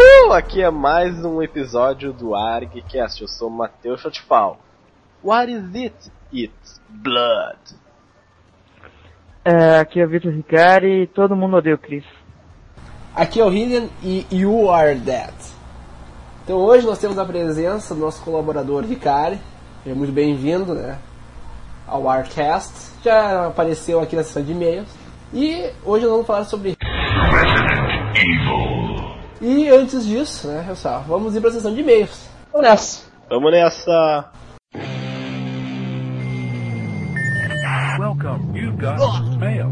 Então, aqui é mais um episódio do ArgCast. Eu sou Matheus Chotifal. What is it? It's blood. É, aqui é o Vitor Ricari e todo mundo odeia o Chris. Aqui é o Hillian e You Are Dead. Então hoje nós temos a presença do nosso colaborador Ricari. Seja muito bem-vindo né, ao Arcast. Já apareceu aqui na sessão de e-mails. E hoje nós vamos falar sobre. E antes disso, né, pessoal, vamos ir para a sessão de e-mails. Vamos nessa. Vamos nessa! Welcome, you got mail.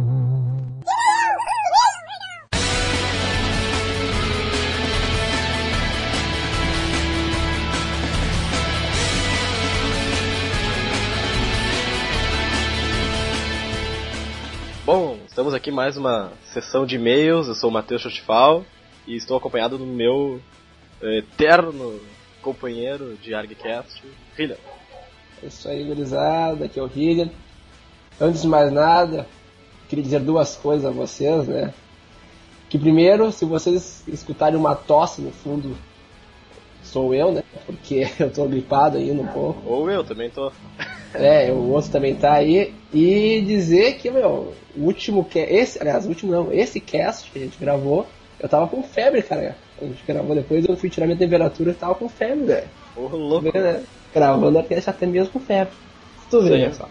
Bom, estamos aqui mais uma sessão de e-mails. Eu sou o Matheus Chotifal e estou acompanhado do meu eh, eterno companheiro de ArgCast, Hillian. É isso aí, gurizada. Aqui é o Hillian. Antes de mais nada, queria dizer duas coisas a vocês, né? Que primeiro, se vocês escutarem uma tosse no fundo, sou eu, né? Porque eu tô gripado ainda um pouco. Ou eu também tô. É, o outro também tá aí. E dizer que, meu, o último cast, esse, aliás, o último não, esse cast que a gente gravou, eu tava com febre, cara. A gente gravou depois, eu fui tirar minha temperatura e tava com febre, velho. Ô, louco. Né? Gravando a cast até mesmo com febre. Tu Isso vê, aí. né, só.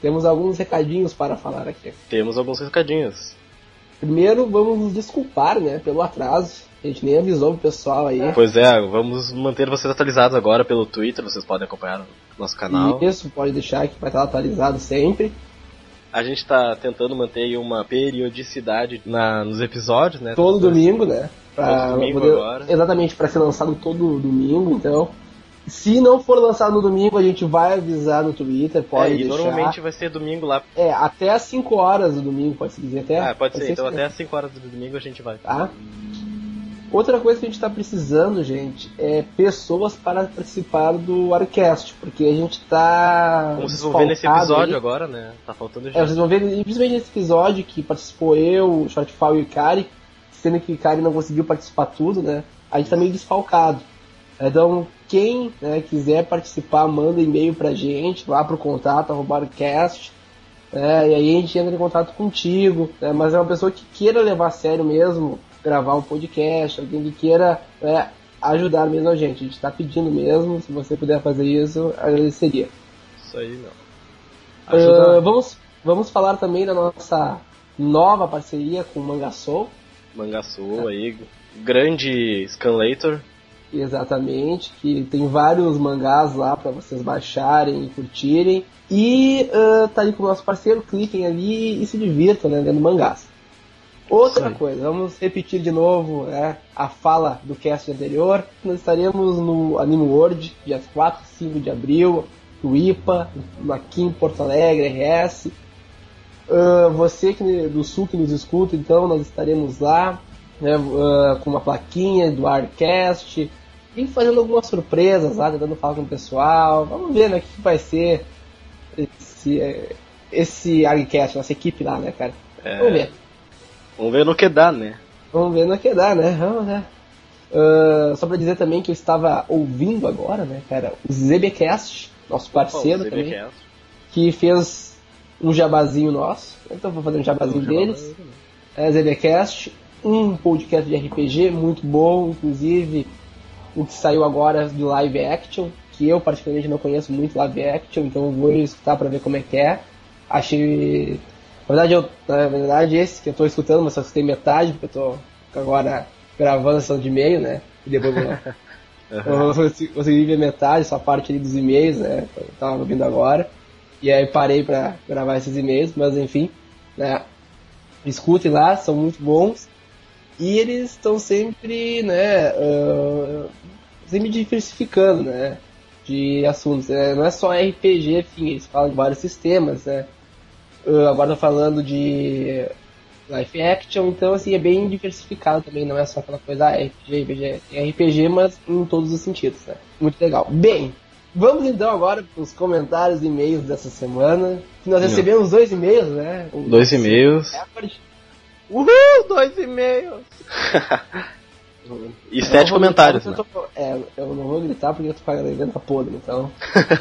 Temos alguns recadinhos para falar aqui. Temos alguns recadinhos. Primeiro, vamos nos desculpar, né, pelo atraso. A gente nem avisou pro pessoal aí. Pois é, vamos manter vocês atualizados agora pelo Twitter, vocês podem acompanhar no nosso canal. Isso, pode deixar que vai estar atualizado sempre. A gente está tentando manter aí uma periodicidade na, nos episódios, né? Todo domingo, né? Todo domingo agora. Exatamente, para ser lançado todo domingo, então. Se não for lançado no domingo, a gente vai avisar no Twitter, pode É, e deixar. normalmente vai ser domingo lá. É, até às 5 horas do domingo, pode se dizer até. Ah, pode ser, então assim, até às 5 horas do domingo a gente vai. Tá? Outra coisa que a gente está precisando, gente, é pessoas para participar do Arcast, porque a gente tá. Como vocês vão ver nesse episódio aí. agora, né? Tá faltando É, gente. vocês vão ver, principalmente nesse episódio que participou eu, o Shortfall e o Ikari, sendo que o Ikari não conseguiu participar tudo, né? A gente tá meio desfalcado. Então, quem né, quiser participar, manda e-mail pra gente, lá pro contato, arroba Arcast, né, e aí a gente entra em contato contigo, né, mas é uma pessoa que queira levar a sério mesmo, gravar um podcast, alguém que queira né, ajudar mesmo a gente. A gente tá pedindo mesmo, se você puder fazer isso, agradeceria. Isso aí, meu. Ah, Ajuda. vamos, vamos falar também da nossa nova parceria com o Mangasoul. Mangaçu aí, grande Scanlator. Exatamente, que tem vários mangás lá para vocês baixarem e curtirem. E ah, tá aí com o nosso parceiro, cliquem ali e se divirtam né, lendo mangás. Outra coisa, vamos repetir de novo né, a fala do cast anterior. Nós estaremos no Anime World, dias 4 e 5 de abril, no IPA, aqui em Porto Alegre, RS. Ah, você que do sul que nos escuta, então nós estaremos lá né, ah, com uma plaquinha do Arcast e fazendo algumas surpresas lá, tentando falar com o pessoal. Vamos ver né, o que que vai ser esse, eh, esse Arcast, nossa equipe lá, né, cara? É. Vamos ver. Vamos ver no que dá, né? Vamos ver no que dá, né? Vamos ver. Ah, só pra dizer também que eu estava ouvindo agora, né, cara, o ZBcast, nosso parceiro Bom, também, que fez um jabazinho nosso. Então vou fazer um jabazinho deles. É ZBcast, um podcast de RPG muito bom, inclusive o que saiu agora de live action, que eu particularmente não conheço muito live action, então vou escutar pra ver como é que é. Achei. Na verdade, eu, na verdade esse que eu tô escutando, mas só escutei metade, porque eu tô agora gravando a sessão de e-mail, né? E depois eu eu consegui- ver metade, só a parte ali dos e-mails, né? Eu tava ouvindo agora. E aí parei pra gravar esses e-mails, mas enfim, né? Escutem lá, são muito bons. E eles estão sempre, né, ah, sempre diversificando, né, de assuntos. né? Não é só RPG, enfim, eles falam de vários sistemas, né. Ah, agora falando de live action, então assim, é bem diversificado também, não é só aquela coisa, ah, RPG, RPG, RPG, mas em todos os sentidos, né. Muito legal. Bem, vamos então agora para os comentários e e-mails dessa semana. Nós recebemos dois e-mails, né. Dois e-mails. Uhul, dois e-mails! E sete comentários, gritar né? eu, tô, é, eu não vou gritar porque eu tô a garganta podre, então.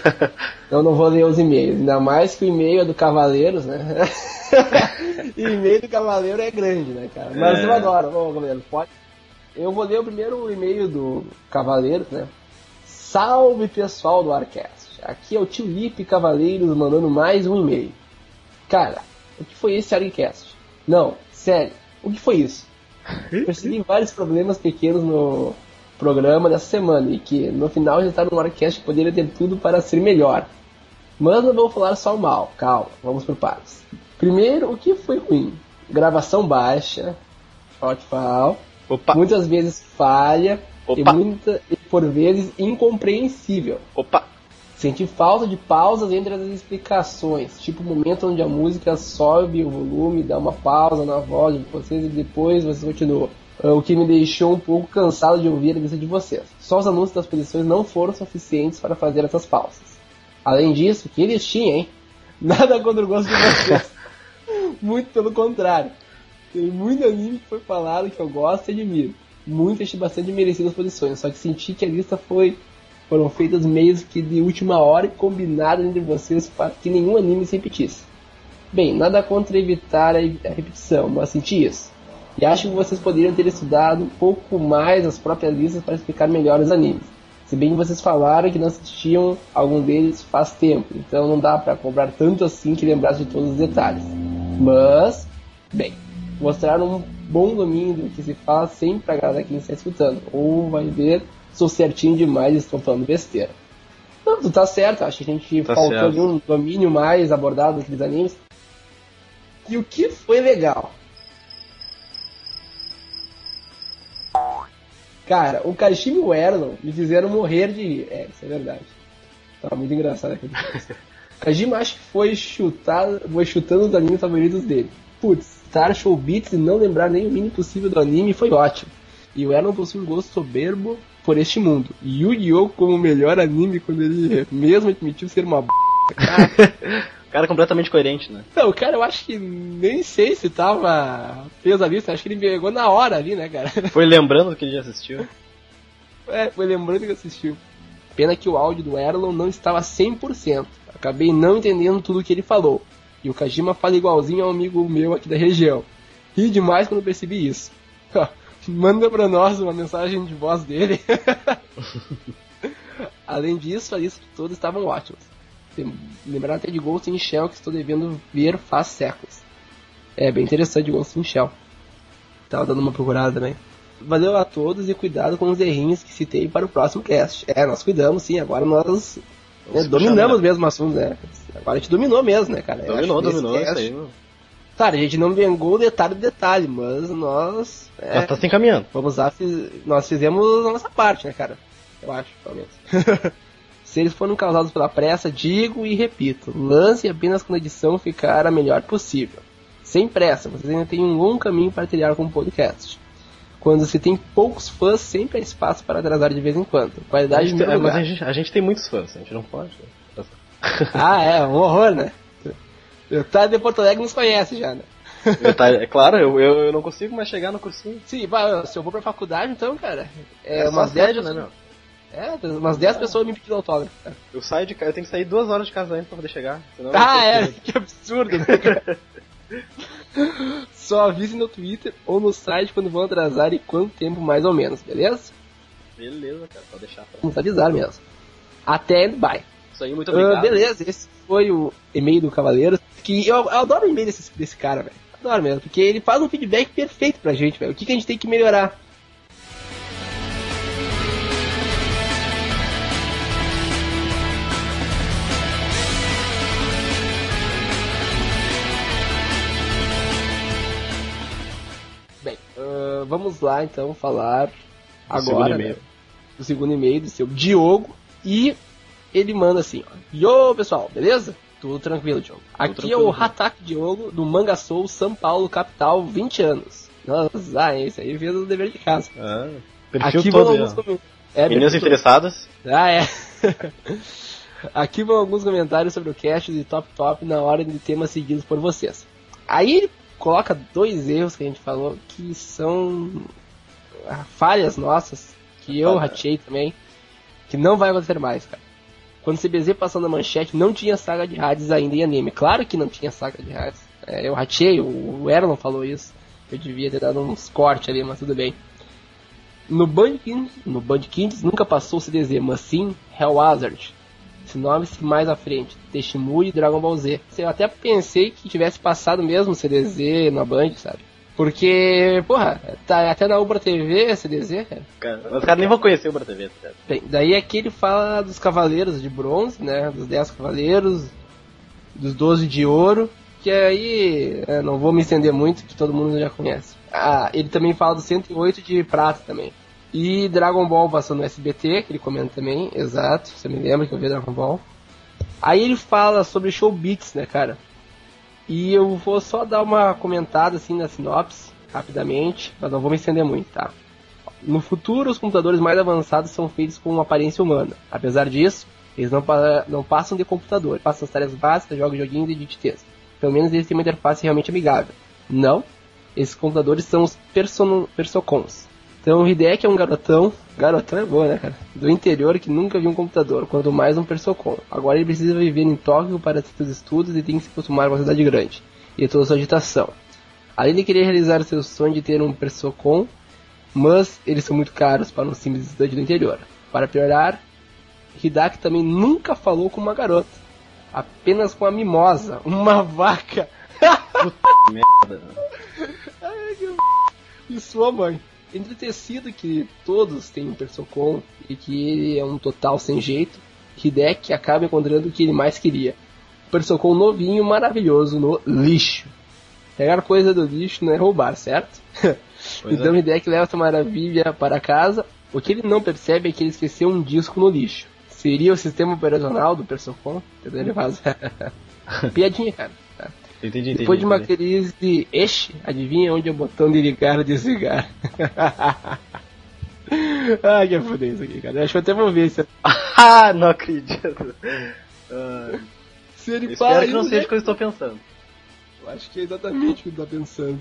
eu não vou ler os e-mails. Ainda mais que o e-mail é do Cavaleiros, né? e-mail do Cavaleiro é grande, né, cara? Mas É. eu adoro. Ô, Cavaleiro, pode. Eu vou ler o primeiro e-mail do Cavaleiros, né? Salve pessoal do Arcast. Aqui é o tio Lipe Cavaleiros mandando mais um e-mail. Cara, o que foi esse Arcast? Não, sério, o que foi isso? Percebi vários problemas pequenos no programa dessa semana e que no final já está no Arcast que poderia ter tudo para ser melhor. Mas não vou falar só o mal, calma, vamos por partes. Primeiro, o que foi ruim? Gravação baixa, shortfall, Opa, muitas vezes falha e, Opa. muita, e por vezes incompreensível. opa. Senti falta de pausas entre as explicações, tipo o momento onde a música sobe o volume, dá uma pausa na voz de vocês e depois vocês continuam. Ah, O que me deixou um pouco cansado de ouvir a lista de vocês. Só os anúncios das posições não foram suficientes para fazer essas pausas. Além disso, que eles tinham, hein? Nada contra o gosto de vocês. muito pelo contrário. Tem muito anime que foi falado que eu gosto e admiro. Muito achei bastante merecido as posições, só que senti que a lista foi foram feitas meios que de última hora e combinadas entre vocês para que nenhum anime se repetisse. Bem, nada contra evitar a a repetição, mas senti isso. E acho que vocês poderiam ter estudado um pouco mais as próprias listas para explicar melhor os animes. Se bem que vocês falaram que não assistiam algum deles faz tempo, então não dá para cobrar tanto assim que lembrasse de todos os detalhes. Mas, bem, mostraram um bom domínio do que se fala sempre para agradar quem está escutando. Ou vai ver, sou certinho demais e estou falando besteira. Não, tu tá certo, acho que a gente Tá faltou certo. ali um domínio mais abordado daqueles animes. E o que foi legal? Cara, o Kashimi e o Erlon me fizeram morrer de rir. É, isso é verdade. Tava muito engraçado aquele Kajima acho que foi chutar, foi chutando os animes favoritos dele. Putz, estar show beats e não lembrar nem o mínimo possível do anime foi ótimo. E o Erlon possui um gosto soberbo por este mundo. Yu-Gi-Oh! como o melhor anime quando ele mesmo admitiu ser uma b... Cara completamente coerente, né? Não, cara, eu acho que nem sei se tava. fez a lista, acho que ele pegou na hora ali, né, cara? Foi lembrando do que ele já assistiu. É, foi lembrando que assistiu. Pena que o áudio do Erlon não estava 100%. Acabei não entendendo tudo o que ele falou. E o Kajima fala igualzinho a um amigo meu aqui da região. Ri demais quando percebi isso. Manda pra nós uma mensagem de voz dele. Além disso, a lista de todos estavam ótimas. Lem- Lembraram até de Ghost in Shell que estou devendo ver faz séculos. É bem interessante Ghost in Shell. Tava dando uma procurada também. Valeu a todos e cuidado com os errinhos que citei para o próximo cast. É, nós cuidamos sim, agora nós né, dominamos puxar, mesmo o assunto, né? Agora a gente dominou mesmo, né, cara? Dominou, dominou isso cast- aí, mano. Claro, a gente não vengou detalhe do detalhe, mas nós. é, Mas tá se encaminhando. Vamos lá, fiz- nós fizemos a nossa parte, né, cara? Eu acho, pelo menos. Se eles foram causados pela pressa, digo e repito: lance apenas quando a edição ficar a melhor possível. Sem pressa, vocês ainda têm um longo caminho para trilhar com o podcast. Quando se tem poucos fãs, sempre há espaço para atrasar de vez em quando. A Qualidade gente, de é, mas a gente, a gente tem muitos fãs, a gente não pode. né? Ah, é, um horror, né? O tá de Porto Alegre nos conhece já, né? Tá, é claro, eu, eu, eu não consigo mais chegar no cursinho. Sim, vai, se eu vou pra faculdade, então, cara. É, É, umas só 10 assédio, né, pessoas- meu? É, umas 10 pessoas me pedindo autógrafo. cara. Eu saio de casa, eu tenho que sair duas horas de casa antes pra poder chegar. Senão eu não Ah, é, que absurdo, né, cara? Só avise no Twitter ou no site quando vão atrasar e quanto tempo mais ou menos, beleza? Beleza, cara, pode deixar. Pra... Vamos avisar mesmo. Até and bye. Isso aí, muito Ah, obrigado. beleza, esse foi o e-mail do Cavaleiro. Que eu, eu adoro o e-mail desse, desse cara, velho. Adoro mesmo, porque ele faz um feedback perfeito pra gente, velho. O que, que a gente tem que melhorar? Bem, ah, vamos lá então falar segundo agora e-mail. né, do segundo e-mail do seu Diogo e ele manda assim, ó. Yo, pessoal, beleza? Tudo tranquilo, Diogo. Aqui é tranquilo, o Diogo. Hatak Diogo, do Manga Soul, São Paulo, capital, 20 anos. Nossa, ah, esse aí fez o dever de casa. Ah, perfil Aqui vão todo. alguns ó. comentários. É, Meninas interessadas, Ah, é. Aqui vão alguns comentários sobre o cast de Top Top na ordem de temas seguidos por vocês. Aí ele coloca dois erros que a gente falou que são falhas nossas, que eu ratei também, que não vai acontecer mais, cara. Quando o CBZ passou na manchete, não tinha saga de Hades ainda em anime. Claro que não tinha saga de Hades. É, eu ratei, o Erlon falou isso. Eu devia ter dado uns cortes ali, mas tudo bem. No Band Kids, no Band nunca passou o CDZ, mas sim Hellhazard. Sinopse mais à frente, Teshimui e Dragon Ball Z. Eu até pensei que tivesse passado mesmo o CDZ na Band, sabe? Porque, porra, tá até na Ubra TV CDZ, cara. Cara, os caras nem vão conhecer o Ubra TV, tá ligado? Bem, daí aqui ele fala dos cavaleiros de bronze, né? Dos 10 cavaleiros, dos 12 de ouro, que aí é, não vou me estender muito, que todo mundo já conhece. Ah, ele também fala dos 108 de prata também. E Dragon Ball passou no SBT, que ele comenta também, exato, você me lembra que eu vi Dragon Ball. Aí ele fala sobre Showbits, né, cara? E eu vou só dar uma comentada assim na sinopse, rapidamente, mas não vou me estender muito, tá? No futuro, os computadores mais avançados são feitos com aparência humana. Apesar disso, eles não, pa não passam de computador, passam as tarefas básicas, jogam joguinhos e edit texto. Pelo menos eles têm uma interface realmente amigável. Não, esses computadores são os persocons. Então o Hideki é um garotão, garotão é boa, né, cara? Do interior que nunca viu um computador, quanto mais um persocon. Agora ele precisa viver em Tóquio para seus estudos e tem que se acostumar com a cidade grande e toda a sua agitação. Além de querer realizar seu sonho de ter um persocon, mas eles são muito caros para um simples estudante do interior. Para piorar, Hidaki também nunca falou com uma garota, apenas com a mimosa, uma vaca. Merda. Ai, que e sua mãe. Entretecido que todos têm um Persocon e que ele é um total sem jeito, Hideki acaba encontrando o que ele mais queria. Um Persocon novinho, maravilhoso, no lixo. Pegar coisa do lixo não é roubar, certo? Então é. Hideki leva essa maravilha para casa. O que ele não percebe é que ele esqueceu um disco no lixo. Seria o sistema operacional do Persocon? Entendeu? Ele faz. Piadinha, cara. Entendi, entendi. Depois de uma entendi. crise de Eixe, adivinha onde é o botão de ligar e desligar? Ai, que foder isso aqui, cara. Eu acho que eu até vou ver se, Ah, não acredito. Ah, se ele espero fala que não isso, seja né? o que eu estou pensando. Eu acho que é exatamente o que ele tá pensando.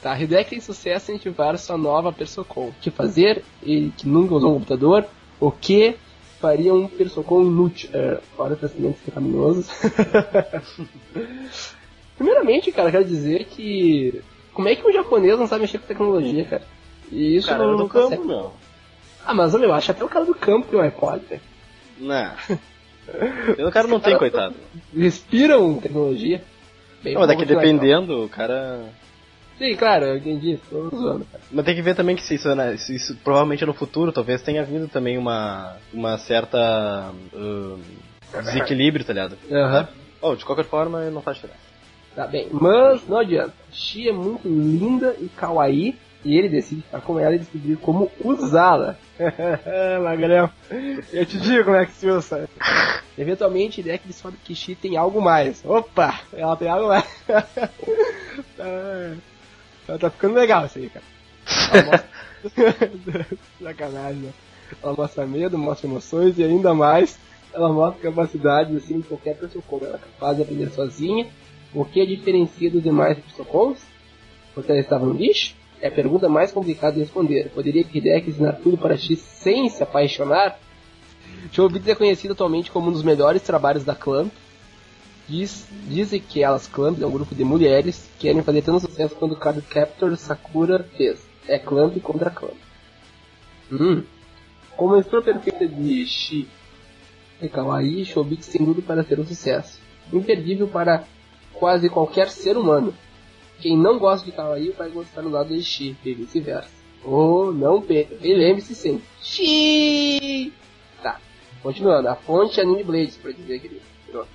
Tá, Hideki tem sucesso em ativar sua nova Persocon. O que fazer? Ele que nunca usou um computador, o que faria um Persocon inútil? É, fora tratamentos pecaminosos. Primeiramente, cara, quero dizer que... Como é que um japonês não sabe mexer com tecnologia, cara? E isso Cara, não, eu do não campo, não. Ah, mas eu acho até o cara do campo tem um iPod, velho. Não. O cara não tem, coitado. Respiram tecnologia. Bem, Não, mas é que vamos continuar, dependendo, o cara. então. Sim, claro, eu entendi. Tô zoando, cara. Mas tem que ver também que se isso, né, se isso provavelmente no futuro talvez tenha vindo também uma, uma certa hum, desequilíbrio, tá ligado? Aham. Oh, de qualquer forma, não faz diferença. Tá bem, mas não adianta. Xi é muito linda e kawaii e ele decide ficar com ela e descobrir como usá-la. Magrão, eu te digo como é que se usa. Eventualmente, ideia que descobre que Xi tem algo mais. Opa, ela tem algo mais. tá, tá ficando legal isso aí, cara. Ela mostra... Sacanagem, né? Ela mostra medo, mostra emoções e ainda mais, ela mostra capacidades assim de qualquer pessoa como ela é capaz de aprender sozinha o que a diferencia dos demais Psychons? Porque ela estava no lixo? É a pergunta mais complicada de responder. Poderia Hideki ensinar tudo para X sem se apaixonar? Showbiz é conhecido atualmente como um dos melhores trabalhos da Clamp. Diz, dizem que elas Clamp é um grupo de mulheres que querem fazer tanto sucesso quanto o Card Captor Sakura fez. É Clamp contra Clamp. Hum. Como a perfeita de Shi e Kawaii, Showbiz tem tudo para ser um sucesso. Imperdível para quase qualquer ser humano. Quem não gosta de Kawaii vai gostar do lado de Shi, e vice-versa. Oh, não perca. E lembre-se sempre. Shi! Tá, continuando. A fonte é Anime Blades, pra dizer, querido. Pronto.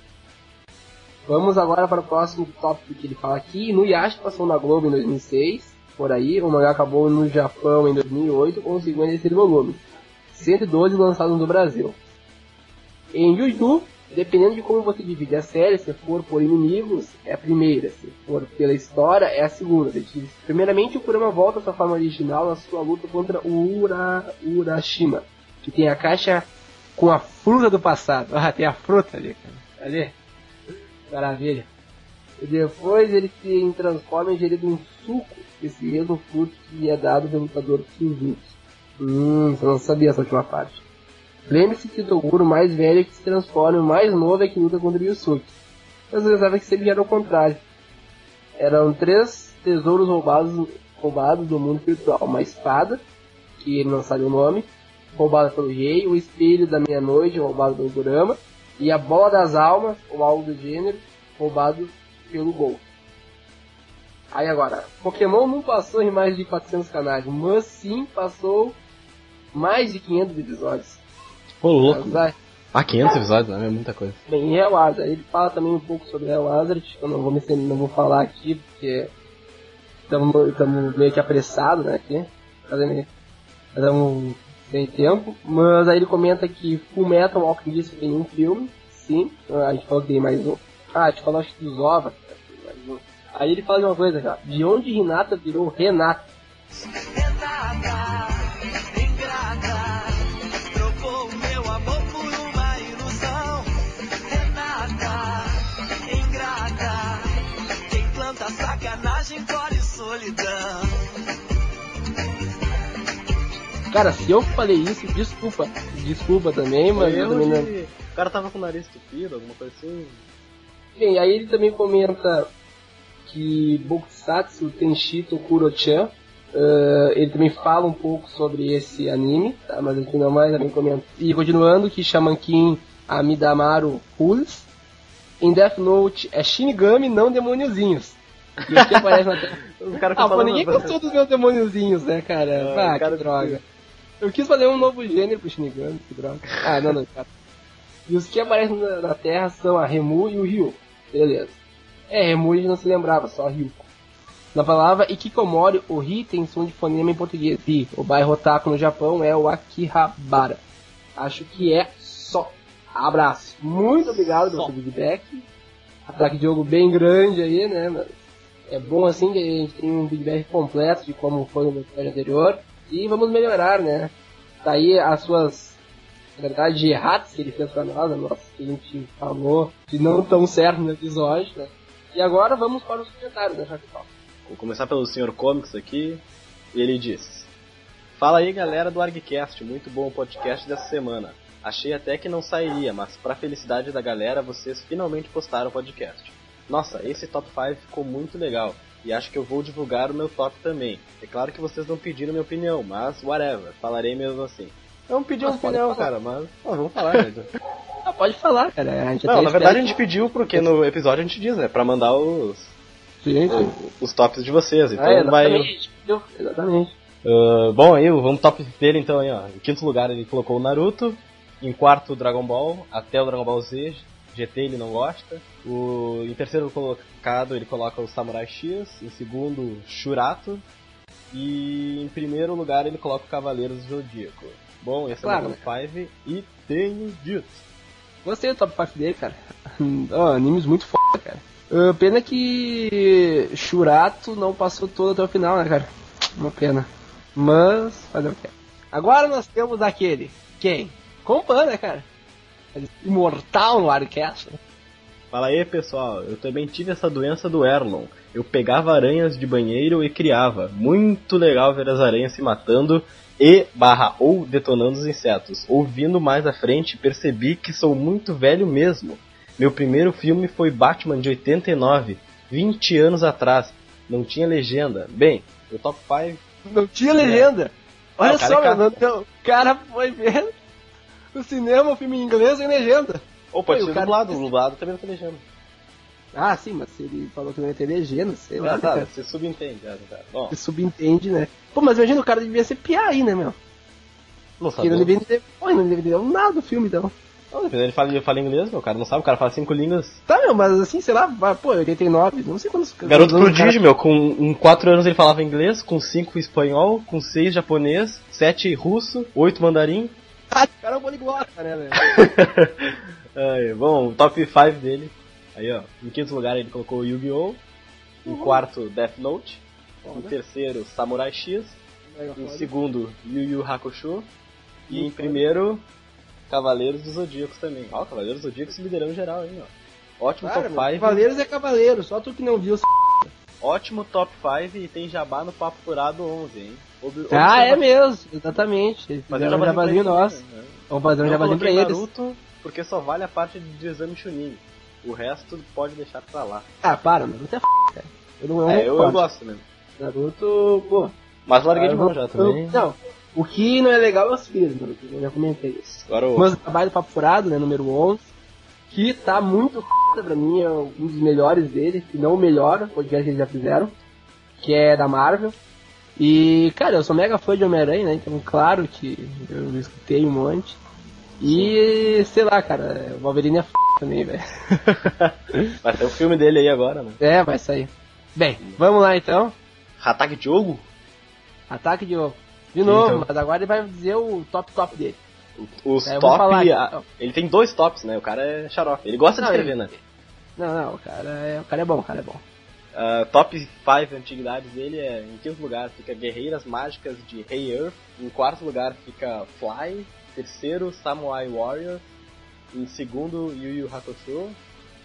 Vamos agora para o próximo tópico que ele fala aqui. No Yashi passou na Globo em 2006, por aí. O mangá acabou no Japão em 2008 com o segundo volume. 112 lançados no Brasil. Em Juju, dependendo de como você divide a série, se for por inimigos, é a primeira, se for pela história, é a segunda. Primeiramente, o Kurama volta à sua forma original na sua luta contra o Ura, Urashima, que tem a caixa com a fruta do passado. Ah, tem a fruta ali, cara. Ali. Maravilha. Depois ele se transforma em ingerido um suco, esse mesmo fruto que é dado pelo lutador Suzuki. Hum, você não sabia essa última parte. Lembre-se que o Toguro mais velho é que se transforma, e o mais novo é que luta contra o Yusuke. Mas eu pensava que seria ao contrário. Eram três tesouros roubados, roubados do mundo virtual. Uma espada, que ele não sabe o nome, roubada pelo rei, o espelho da meia-noite, roubado pelo Kurama, e a bola das almas, ou algo do gênero, roubado pelo Gol. Aí agora, Pokémon não passou em mais de 400 canais, mas sim passou mais de 500 episódios. Ô, louco. Ah, 500 episódios, né? É muita coisa. Bem, em Real Hazard, ele fala também um pouco sobre Real Hazard, que eu não vou, me, não vou falar aqui, porque estamos meio que apressados, né, aqui, estamos sem tempo, mas aí ele comenta que Full Metal Alchemist tem um filme, sim, a gente falou que tem mais um, ah, a gente falou acho que dos mais um. aí ele fala de uma coisa, cara, de onde Renata virou. Renata, Cara, se eu falei isso, desculpa, desculpa também, mas eu também não... O cara tava com o nariz estupido, alguma coisa assim. Bem, aí ele também comenta que Bokusatsu Tenshito Kuro-chan, uh, ele também fala um pouco sobre esse anime, tá? mas aqui não mais, também comenta. E continuando, que Shaman King Amidamaru Rules, em Death Note é Shinigami, não demôniozinhos. E aqui aparece na tela. O cara Ah, pô, ninguém gostou dos meus demôniozinhos, né, cara? Ah, Ah, cara, que droga. Eu quis fazer um novo gênero pro Shinigami, que droga. Ah, não, não, cara. E os que aparecem na, na Terra são a Remu e o Ryu. Beleza. É, Remu a gente não se lembrava, só Ryuko. Na palavra Ikikomori, o Ri tem som de fonema em português. Ri, o bairro otaku no Japão é o Akihabara. Acho que é só. Abraço. Muito obrigado pelo seu feedback. Ataque de jogo bem grande aí, né? Mas é bom assim que a gente tem um feedback completo de como foi no episódio anterior. E vamos melhorar, né? Tá aí as suas, na verdade, erratas que ele fez pra nós, né? Nossa, que a gente falou de não tão certo no episódio, né? E agora vamos para os comentários, né, Chactal? Vou começar pelo Sr. Comics aqui. Ele diz: Fala aí galera do ArgCast, muito bom o podcast dessa semana. Achei até que não sairia, mas pra felicidade da galera, vocês finalmente postaram o podcast. Nossa, esse top 5 ficou muito legal. E acho que eu vou divulgar o meu top também. É claro que vocês não pediram minha opinião, mas whatever, falarei mesmo assim. Eu não pedi uma opinião, cara, mas vamos falar. né? Ah, pode falar, cara. A gente não, na verdade a que- gente pediu porque no episódio a gente diz, né? Pra mandar os, Sim, sim. os tops de vocês. Então Ah, vai. exatamente. Ah, bom, aí vamos top dele então aí, ó. Em quinto lugar ele colocou o Naruto. Em quarto o Dragon Ball, até o Dragon Ball Z. GT ele não gosta. O, em terceiro colocado ele coloca o Samurai X. Em segundo, Shurato. E em primeiro lugar ele coloca o Cavaleiros do Zodíaco. Bom, esse Claro, é o top 5 e tenho dito. Gostei do top 5 dele, cara. Ó, animes muito foda, cara. Ah, pena que Shurato não passou todo até o final, né, cara? Uma pena. Mas, fazer o quê? Agora nós temos aquele. Quem? Compan, né, cara? Imortal no Arcast. Fala aí pessoal, eu também tive essa doença do Erlon. Eu pegava aranhas de banheiro e criava. Muito legal ver as aranhas se matando e barra ou detonando os insetos. Ouvindo mais à frente, percebi que sou muito velho mesmo. Meu primeiro filme foi Batman de 89, 20 anos atrás. Não tinha legenda. Bem, o top 5 Não tinha legenda. Olha Ah, só, é cara. meu, não, o cara foi ver no cinema o filme em inglês sem legenda. Ou pode Foi, ser o cara- dublado, dublado também não tem legenda. Ah, sim, mas ele falou que não ia ter legenda, sei lá. Ah, né, tá, cara? você subentende. Ah, tá. Bom, Você subentende, né? Pô, mas imagina o cara devia ser piá aí, né, meu? não sabe. ele não devia pô, não devia nada do filme, então. Não, dependendo, ele fala, ele fala inglês, meu, o cara não sabe, o cara fala cinco línguas. Tá, meu, mas assim, sei lá, pô, 89, não sei quantos... Garoto o prodígio, meu, com 4 anos ele falava inglês, com 5 espanhol, com 6 japonês, 7 russo, 8 mandarim. O cara é um poliglota, né, velho? Bom, o top 5 dele. Aí, ó, em quinto lugar ele colocou Yu-Gi-Oh! Em quarto, Death Note. Em terceiro, Samurai X. Em segundo, Yu Yu Hakusho. E em primeiro, Cavaleiros dos Zodíacos também. Ó, Cavaleiros dos Zodíacos liderando geral, hein, ó. Ótimo Cara, top meu, 5. Cavaleiros é Cavaleiro, só tu que não viu. Ótimo top 5 e tem jabá no Papo Furado 11, hein? Ob- Ah, é mesmo, exatamente. Eles Fazer um jabazinho nosso. né? Vamos fazer um jabazinho pra eles. Naruto porque só vale a parte de exame Chunin. O resto pode deixar pra lá. Ah, para, Naruto é f, cara. Eu não, É, eu, eu gosto. mesmo. Naruto, pô. Mas larguei de mão já também. Não, o que não é legal é os filhos, Naruto. Eu já comentei isso. Agora o. Mas o trabalho do Papo Furado, né, número 11, que tá muito f pra mim, é um dos melhores dele, se não o melhor podcast que eles já fizeram, que é da Marvel. E, cara, eu sou mega fã de Homem-Aranha, né, então claro que eu escutei um monte. E, sei lá, cara, o Wolverine é f também, velho. Vai ter o filme dele aí agora, né? É, vai sair. Bem, vamos lá então. Ataque Diogo? Ataque de novo. De novo, Então. mas agora ele vai dizer o top top dele. Os É, top. falar então. Ele tem dois tops, né? O cara é xarope. Ele gosta Não, de escrever, ele- né? Não, não, o cara é, o cara é bom, o cara é bom. Ah, top 5 antiguidades dele é em quinto lugar fica Guerreiras Mágicas de Rei Earth, em quarto lugar fica Fly, terceiro Samurai Warrior, em segundo Yu Yu Hakusho,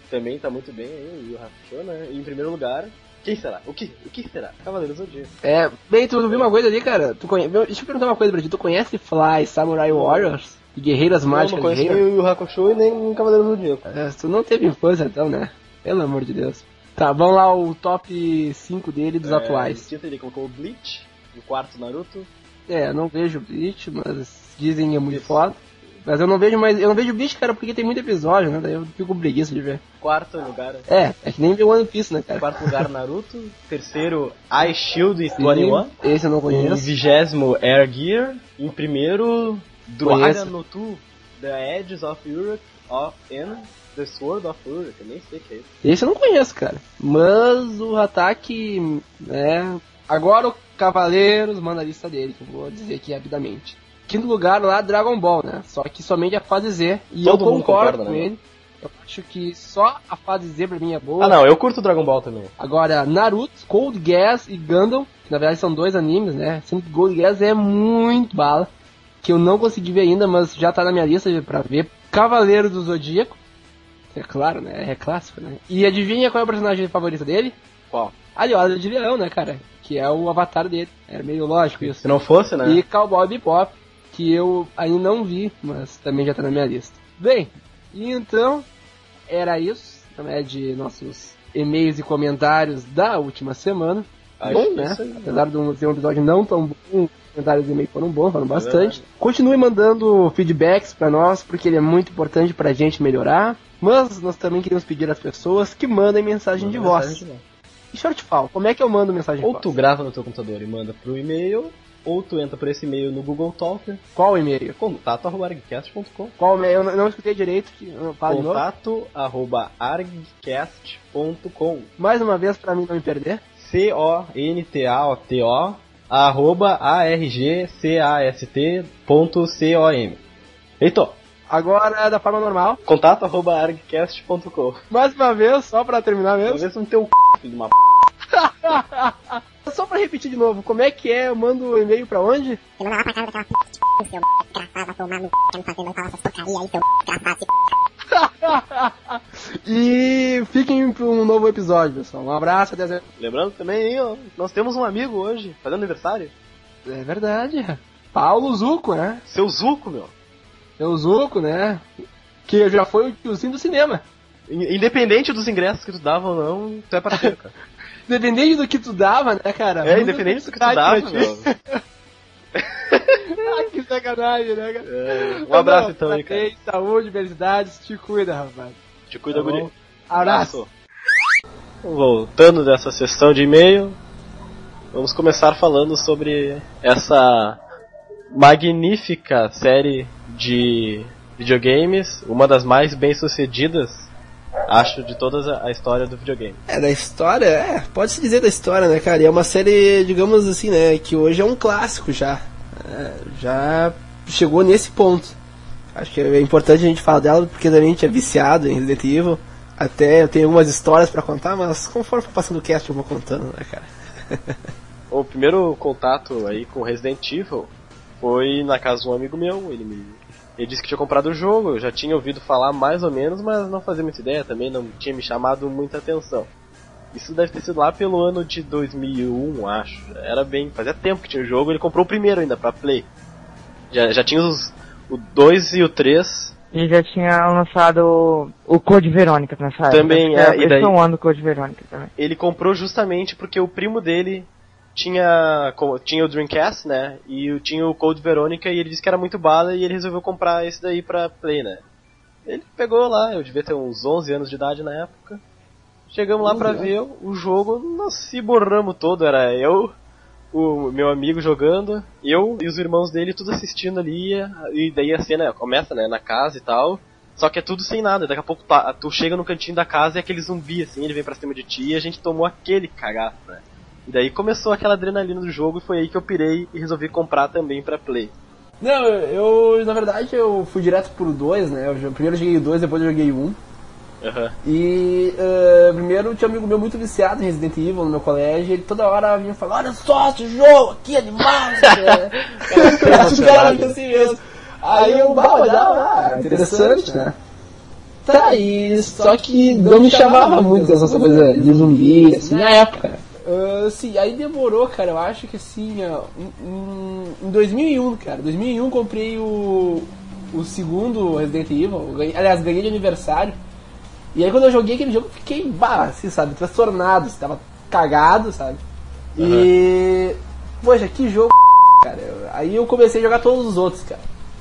também tá muito bem aí o Yu Yu Hakusho, né? E em primeiro lugar, quem será? O que? O que será? Cavaleiros do Zodíaco. É, bem, tu viu uma coisa ali, cara? Tu conhe... Deixa eu perguntar uma coisa pra ti. Tu conhece Fly, Samurai Warriors e Guerreiras Eu Mágicas não conheço de nem o Yu Hakusho e nem o Cavaleiros do Zodíaco. É, tu não teve infância então, né? Pelo amor de Deus. Tá, vamos lá o top 5 dele dos É, atuais. Em quinto ele colocou o Bleach, em quarto Naruto, É, eu não vejo Bleach, mas dizem que é muito Isso. foda. Mas eu não vejo mais. Eu não vejo Bleach, cara, porque tem muito episódio, né? Daí eu fico preguiça de ver. quarto lugar É, é que nem ver One Piece, né, cara? quarto lugar Naruto, terceiro Ice Shield e 21. Esse eu não Em conheço. vigésimo Air Gear. Em primeiro Conheço. no Tu, The Edges of Europe of and The Sword of Europe. Eu nem sei o que é isso. Esse eu não conheço, cara. Mas o ataque, né? Agora o Cavaleiros manda a lista dele, que eu vou dizer aqui rapidamente. Quinto lugar lá, Dragon Ball, né? Só que somente a fase Z. E Todo eu concordo concorda, com né? ele. Eu acho que só a fase Z pra mim é boa. Ah não, eu curto Dragon Ball também. Agora, Naruto, Cold Gas e Gundam, que na verdade são dois animes, né? Sendo que Cold Gas é muito bala. Que eu não consegui ver ainda, mas já tá na minha lista pra ver. Cavaleiro do Zodíaco. É claro, né? É clássico, né? E adivinha qual é o personagem favorito dele? Qual? Ali, Olha de Leão, né, cara? Que é o avatar dele. Era meio lógico isso. Se não fosse, né? E Cowboy Bebop, que eu ainda não vi, mas também já tá na minha lista. Bem, e então, era isso, né, de nossos e-mails e comentários da última semana. Acho bom, né? aí. Apesar de um- ser um episódio não tão bom, os comentários e e-mails foram bons, foram bastante. verdade. Continue mandando feedbacks pra nós, porque ele é muito importante pra gente melhorar. Mas nós também queremos pedir às pessoas que mandem mensagem de voz. Mensagem de voz. E Shortfall, como é que eu mando mensagem de Ou voz? tu grava no teu computador e manda pro e-mail, ou tu entra por esse e-mail no Google Talk, Qual e-mail? contato.argcast.com Qual e-mail? Eu não, não escutei direito. Que, eu falo de novo. Contato arroba argcast.com Mais uma vez pra mim não me perder. C-O-N-T-A-O-T-O arroba argcast.com Heitor, Agora da forma normal. contato arroba argcast.com Mais uma vez, só pra terminar mesmo. Talvez no teu c... filho de uma p... Só pra repetir de novo, como é que é? Eu mando o e-mail pra onde? Manda lá pra casa daquela p... seu desgraçado, tomar no c... não falar essas porcaria aí, seu. E fiquem pra um novo episódio, pessoal. Um abraço, até. Lembrando também, hein, ó, nós temos um amigo hoje, fazendo aniversário. É verdade. Paulo Zuco, né? Seu Zuco, meu. É o Zuco, né? Que já foi o tiozinho do cinema. In- Independente dos ingressos que tu dava ou não, tu é parceiro, cara. Independente do que tu dava, né, cara? É, independente do que tu dava, meu. ah, que sacanagem, né, cara? É, um abraço Não, então aí, cara. parabéns, Saúde, felicidades, te cuida, rapaz. Te cuida, Tá guri. Abraço. Voltando dessa sessão de e-mail, vamos começar falando sobre essa magnífica série de videogames, uma das mais bem sucedidas, acho, de toda a história do videogame. É, da história, é, pode se dizer da história, né, cara? E é uma série, digamos assim, né, que hoje é um clássico já. É, já chegou nesse ponto. Acho que é importante a gente falar dela porque também a gente é viciado em Resident Evil. Até eu tenho algumas histórias pra contar, mas conforme for passando o cast eu vou contando, né, cara? O primeiro contato aí com Resident Evil foi na casa de um amigo meu, ele me Ele disse que tinha comprado o jogo, eu já tinha ouvido falar mais ou menos, mas não fazia muita ideia também, não tinha me chamado muita atenção. Isso deve ter sido lá pelo ano de 2001, acho. Era bem, fazia tempo que tinha o jogo, ele comprou o primeiro ainda pra Play. Já, já tinha os, o 2 e o 3. E já tinha lançado o Code Verônica nessa época. Também, é, daí- Esse é um ano do Code Verônica também. Ele comprou justamente porque o primo dele tinha tinha o Dreamcast, né? E tinha o Code Veronica e ele disse que era muito bala e ele resolveu comprar esse daí pra Play, né? Ele pegou lá, eu devia ter uns 11 anos de idade na época. Chegamos lá pra ver o jogo, nós se borramos todo, era eu, o meu amigo jogando, eu e os irmãos dele tudo assistindo ali, e daí a cena começa, né, na casa e tal. Só que é tudo sem nada, daqui a pouco tu chega no cantinho da casa e é aquele zumbi assim, ele vem pra cima de ti e a gente tomou aquele cagaço, né? E daí começou aquela adrenalina do jogo e foi aí que eu pirei e resolvi comprar também pra Play. Não, eu, eu, na verdade, eu fui direto pro 2, né? Eu, primeiro eu joguei o 2, depois eu joguei o 1. Aham. E eh, primeiro tinha um amigo meu muito viciado em Resident Evil no meu colégio, ele toda hora vinha falar, olha só esse jogo aqui, animal! né? Os caras ficam assim mesmo. Aí eu bah, olhava, ah, interessante, né? Tá, e só que não me chamava muito essa coisa de zumbi, assim, na época. Ah, sim, aí demorou, cara, eu acho que assim, ó, em- em, em 2001, cara, 2001 comprei o, o segundo Resident Evil, ganhei- aliás, ganhei de aniversário. E aí quando eu joguei aquele jogo, eu fiquei, bah, assim, sabe, transtornado, assim, tava cagado, sabe? E, poxa, que jogo, cara. Aí eu comecei a jogar todos os outros, cara,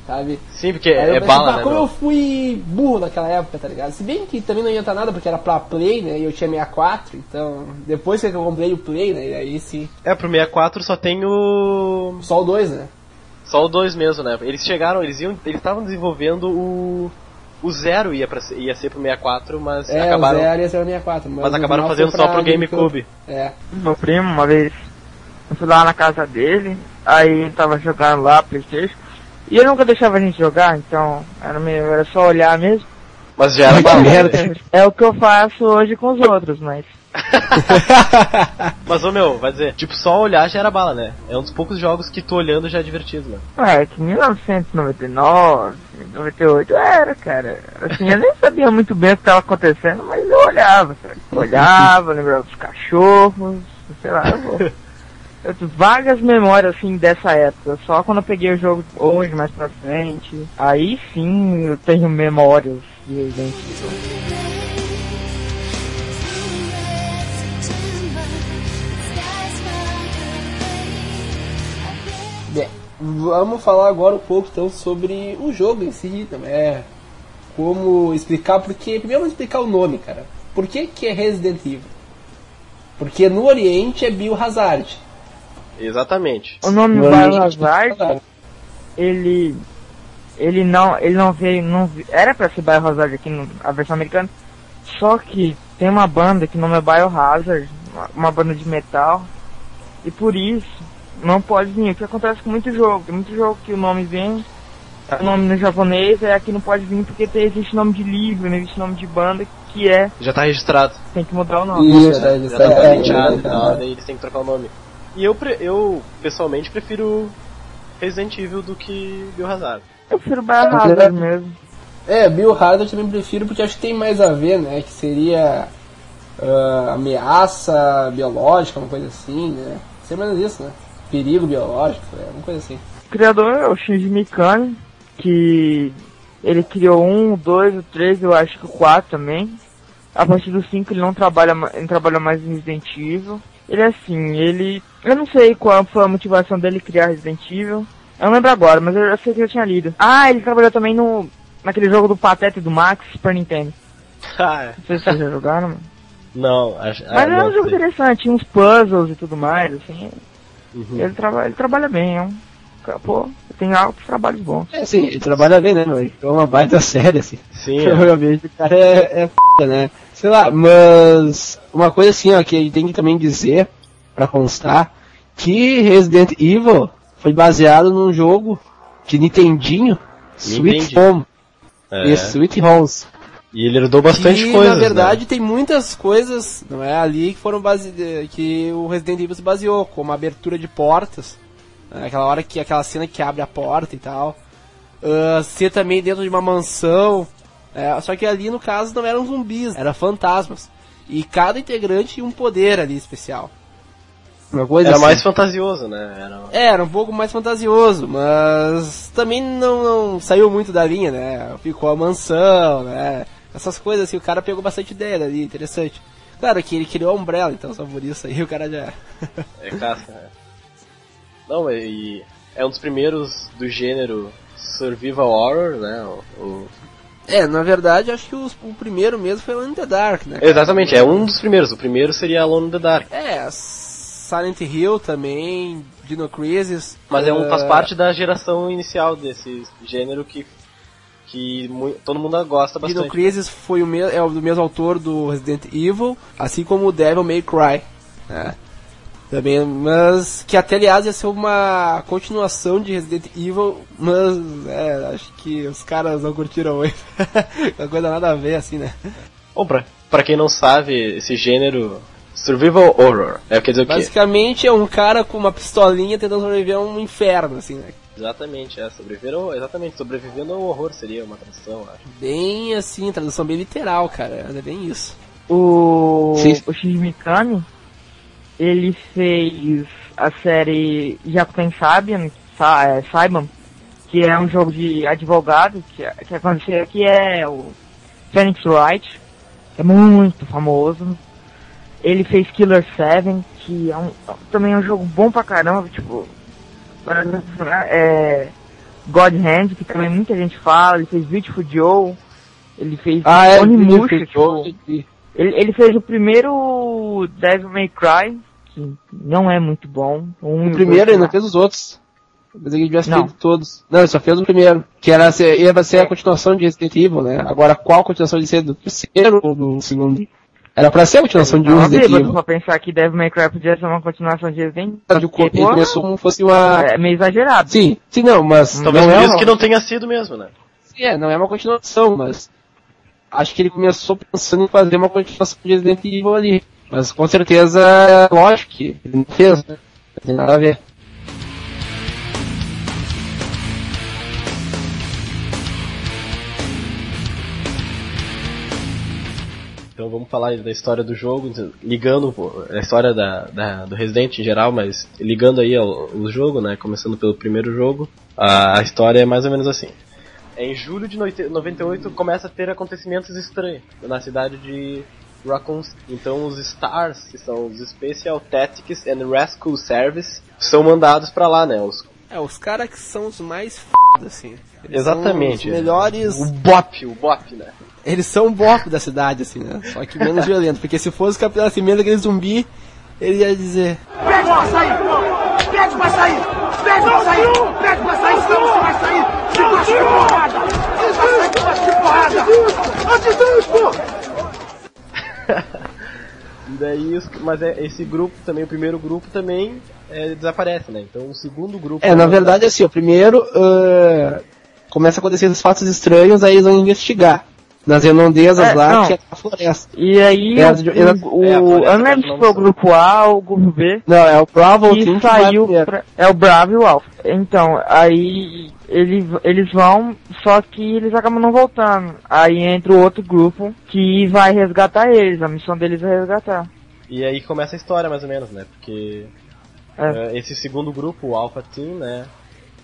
sabe? Sim, porque é pensei, bala, "Bah, né? Como meu? eu fui burro naquela época, tá ligado? Se bem que também não ia estar nada, porque era pra Play, né? E eu tinha 64, então depois que eu comprei o Play, né? E aí sim, É, pro 64 só tem o. só o 2, né? Só o 2 mesmo, né? Eles chegaram, eles iam. Eles estavam desenvolvendo o. O Zero ia, pra, ser- ia ser pro 64, mas É, acabaram. o Zero ia ser o 64, mas, Mas acabaram fazendo só pro GameCube. É. Meu primo, uma vez, eu fui lá na casa dele, aí ele tava jogando lá, Playstation, e ele nunca deixava a gente jogar, então era, meio, era só olhar mesmo. Mas já era bala. É o que eu faço hoje com os outros, mas... Mas, ô meu, vai dizer, tipo, só olhar já era bala, né? É um dos poucos jogos que tu olhando já é divertido, né? É, que 1999, 98 era, cara. Assim, eu nem sabia muito bem o que estava acontecendo, mas eu olhava, sabe? Olhava, lembrava dos cachorros, sei lá, eu, tenho vagas memórias assim dessa época. Só quando eu peguei o jogo hoje, mais pra frente, aí sim eu tenho memórias de Resident Evil. Bem, vamos falar agora um pouco então sobre o jogo em si, também. É, como explicar, porque primeiro vamos explicar o nome, cara. Por que, que é Resident Evil? Porque no Oriente é Biohazard. Exatamente. O nome No Biohazard, Oriente- ele ele não ele não veio não era pra ser Biohazard aqui no, a versão americana só que tem uma banda que o nome é Biohazard uma, uma banda de metal e por isso não pode vir o que acontece com muito jogo tem muito jogo que o nome vem o nome no japonês é aqui não pode vir porque tem, existe nome de livro não existe nome de banda que é Já tá registrado. tem que mudar o nome Isso, é, Já tá é, patenteado e é, é. daí eles têm que trocar o nome. E eu, pre- eu pessoalmente, prefiro Resident Evil do que Biohazard. eu prefiro Biohazard mesmo É, Biohazard eu também prefiro porque acho que tem mais a ver, né? Que seria ah, ameaça biológica, uma coisa assim, né? Seria menos isso, né? Perigo biológico, é, uma coisa assim. O criador é o Shinji Mikami, que ele criou um, dois, o três, eu acho que o quatro também. A partir do 5 ele não trabalha, ele trabalha mais em Resident Evil. Ele é assim, ele. Eu não sei qual foi a motivação dele criar Resident Evil. Eu não lembro agora, mas eu, eu sei que eu tinha lido. Ah, ele trabalhou também no. naquele jogo do Pateta e do Max, Super Nintendo. Ah, Não sei se vocês já jogaram, mano. não, acho, ah, Mas é um jogo sei. interessante, tinha uns puzzles e tudo mais, assim. Uhum. Ele, traba, ele trabalha bem, é um. Pô, tem altos trabalhos bons. É, sim, ele trabalha bem, né, meu? É uma baita série, assim. Sim, é. Provavelmente o cara é, é f, né? Sei lá, mas uma coisa assim, ó, que a gente tem que também dizer, pra constar, que Resident Evil foi baseado num jogo de Nintendinho, Sweet. Home. É. Isso, Sweet Homes. E ele herdou bastante e, coisa. na verdade, tem muitas coisas, não é, ali que foram base... que o Resident Evil se baseou, como a abertura de portas, né, aquela hora que aquela cena que abre a porta e tal. ah, ser também dentro de uma mansão. É, só que ali no caso não eram zumbis, eram fantasmas. E cada integrante tinha um poder ali especial. Uma coisa Era assim. mais fantasioso, né? Era... É, era um pouco mais fantasioso, mas também não, não saiu muito da linha, né? Ficou a mansão, né? Essas coisas assim, o cara pegou bastante ideia dali, interessante. Claro que ele criou a Umbrella, então só por isso aí o cara já... É casca, né? Não, e é um dos primeiros do gênero survival horror, né? O, o- é, na verdade, acho que os- o primeiro mesmo foi Alone in the Dark, né? cara? Exatamente, é um dos primeiros. O primeiro seria Alone in the Dark. É, Silent Hill também, Dino Crisis. Mas é um, ah, faz parte da geração inicial desse gênero que, que todo mundo gosta Dino bastante. Crisis foi o é o do mesmo autor do Resident Evil, assim como o Devil May Cry. né? Também, mas que até aliás ia ser uma continuação de Resident Evil, mas é, acho que os caras não curtiram muito. Uma coisa nada a ver assim, né? Bom, pra, pra quem não sabe, esse gênero survival horror, é, quer dizer o quê? Basicamente é um cara com uma pistolinha tentando sobreviver a um inferno, assim, né? Exatamente, é, sobreviver ao, exatamente, sobrevivendo ao horror seria uma tradução, acho. Bem assim, tradução bem literal, cara. É bem isso. O, Sim. o Shinji Mikami, ele fez a série Jakuten Sabian, Sa é, Saiban, que é um jogo de advogado, que, que aconteceu que é o Phoenix Wright, que é muito famoso. Ele fez Killer 7, que é um, também é um jogo bom pra caramba, tipo, é, God Hand, que também muita gente fala, ele fez Beautiful Joe, ele fez é, Onimusha, tipo, ele, ele fez o primeiro Devil May Cry, que não é muito bom. Um, O primeiro ele não fez os outros. Eu pensei que ele tivesse Não. feito todos. Não, ele só fez o primeiro. Que era ser, ia ser a continuação de Resident Evil, né? Agora, qual continuação de ser do terceiro ou do segundo? Era pra ser a continuação de um Não, Resident Evil. pra pensar que Devil May Cry podia ser uma continuação de Resident De co- Ele começou como fosse uma... É meio exagerado. Sim, sim, não, mas... Talvez não por é isso uma... que não tenha sido mesmo, né? Sim, é, não é uma continuação, mas... Acho que ele começou pensando em fazer uma continuação de Resident Evil ali. Mas com certeza, lógico que ele não fez, né? Não tem nada a ver. Então vamos falar da história do jogo, ligando a história da, da- do Resident em geral, mas ligando aí ao jogo, né? Começando pelo primeiro jogo, a, a história é mais ou menos assim. Em julho de noite- 98 começa a ter acontecimentos estranhos na cidade de Raccoon. Então os STARS, que são os Special Tactics and Rescue Service, são mandados pra lá, né? Os, É, os caras que são os mais f***, assim. Eles exatamente. Os melhores O BOP, o BOP, né? Eles são o bop da cidade, assim, né? Só que menos violento. Porque se fosse o Capitão Nascimento, aquele zumbi, ele ia dizer... Pede pra sair! Pede pra sair! Pede pra sair! Pede pra sair, senão você vai sair de baixo de porrada! Você vai sair de baixo de porrada! E daí, os- mas é, esse grupo também, o primeiro grupo também é, desaparece, né? Então o segundo grupo. É, na verdade, assim, o primeiro... ah, começa a acontecer os fatos estranhos, aí eles vão investigar. Nas redondezas É, lá, não. que é a floresta. E aí, É, o, o, é, a o, floresta eu não lembro se foi o grupo A ou o grupo B, Não, é o Bravo que vai saiu pra, É o Bravo e o Alpha. Então, aí ele, eles vão, só que eles acabam não voltando. Aí entra o outro grupo que vai resgatar eles. A missão deles é resgatar. E aí começa a história, mais ou menos, né? Porque É. eh, esse segundo grupo, o Alpha Team, né?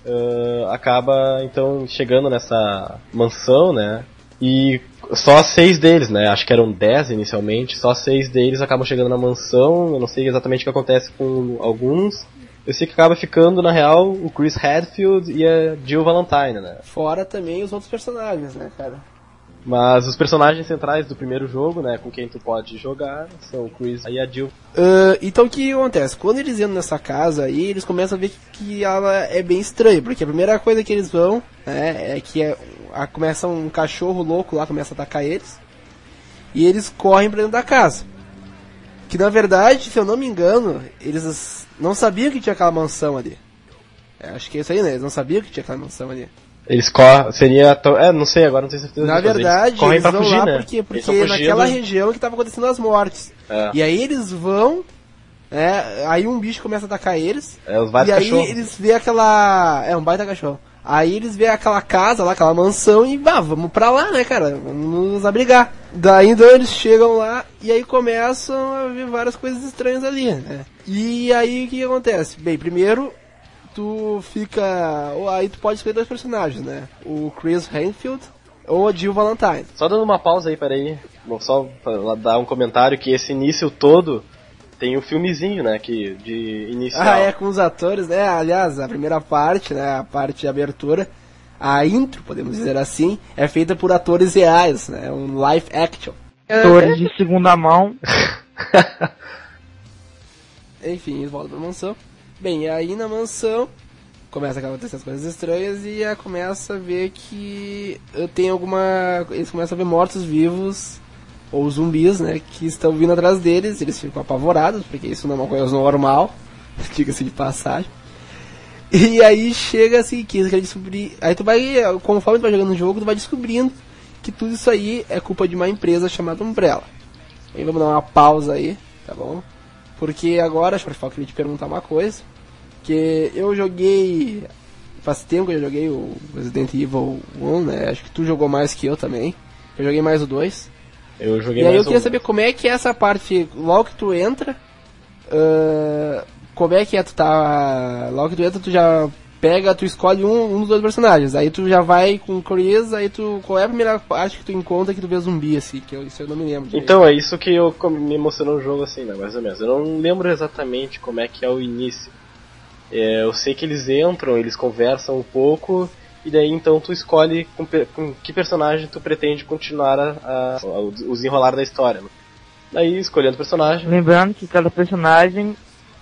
eh, acaba então chegando nessa mansão, né? E só seis deles, né? Acho que eram dez inicialmente, só seis deles acabam chegando na mansão. Eu não sei exatamente o que acontece com alguns. Eu sei que acaba ficando, na real, o Chris Hadfield e a Jill Valentine, né? Fora também os outros personagens, né, cara? Mas os personagens centrais do primeiro jogo, né, com quem tu pode jogar, são o Chris e a Jill. Ah, então o que acontece? Quando eles entram nessa casa aí, eles começam a ver que ela é bem estranha, porque a primeira coisa que eles vão né, é que é, a- começa um cachorro louco lá, começa a atacar eles, e eles correm pra dentro da casa. Que na verdade, se eu não me engano, eles não sabiam que tinha aquela mansão ali. É, acho que é isso aí, né? Eles não sabiam que tinha aquela mansão ali. Eles correm, seria, é, não sei, agora não tenho certeza. Na verdade, eles correm eles pra vão fugir, lá né? porque, porque naquela região que tava acontecendo as mortes. É. E aí eles vão, é, aí um bicho começa a atacar eles, É, os e aí cachorros. eles vê aquela. É um baita cachorro. Aí eles vê aquela casa lá, aquela mansão e, ah, vamos pra lá, né, cara? Vamos nos abrigar. Daí então eles chegam lá e aí começam a ver várias coisas estranhas ali, né? E aí o que acontece? Bem, primeiro tu fica. Aí tu pode escolher dois personagens, né? O Chris Hanfield ou a Jill Valentine. Só dando uma pausa aí, peraí. Vou só dar um comentário que esse início todo tem o filmezinho, né? Que de inicial. Ah, é, com os atores, né? Aliás, a primeira parte, né? A parte de abertura, a intro, podemos dizer assim, é feita por atores reais, né? Um live action. Atores de segunda mão. Enfim, eles voltam pra mansão. Bem, aí na mansão começa a acontecer as coisas estranhas e começa a ver que eh, tem alguma. Eles começam a ver mortos-vivos ou zumbis, né? Que estão vindo atrás deles. Eles ficam apavorados, porque isso não é uma coisa normal, diga-se de passagem. E aí chega assim que eles querem descobrir. Aí tu vai, conforme tu vai jogando o jogo, tu vai descobrindo que tudo isso aí é culpa de uma empresa chamada Umbrella. Aí vamos dar uma pausa aí, tá bom? Porque agora, Shortfall, queria te perguntar uma coisa. Que eu joguei. Faz tempo que eu joguei o Resident Evil 1, né? Acho que tu jogou mais que eu também. Eu joguei mais o 2. Eu joguei E aí eu queria um- saber como é que é essa parte, logo que tu entra, ah, como é que é tu tá, logo que tu entra tu já pega, tu escolhe um, um dos dois personagens, aí tu já vai com Chris, aí tu, qual é a primeira parte que tu encontra que tu vê zumbi, assim, que eu, isso eu não me lembro. direito. Então, é isso que eu, me emocionou no jogo, assim, né, mais ou menos. Eu não lembro exatamente como é que é o início. É, eu sei que eles entram, eles conversam um pouco, e daí então tu escolhe com, com que personagem tu pretende continuar a, a- o desenrolar da história. Né? Daí, escolhendo o personagem, Lembrando que cada personagem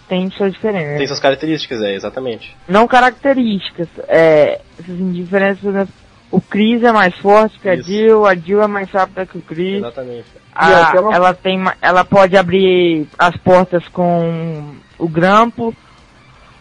tem suas diferenças. tem suas características, é, exatamente. Não características, é, essas diferenças, por exemplo, o Chris é mais forte que a Isso. Jill, a Jill é mais rápida que o Chris. Exatamente. A- E uma- ela tem ma- ela pode abrir as portas com o grampo.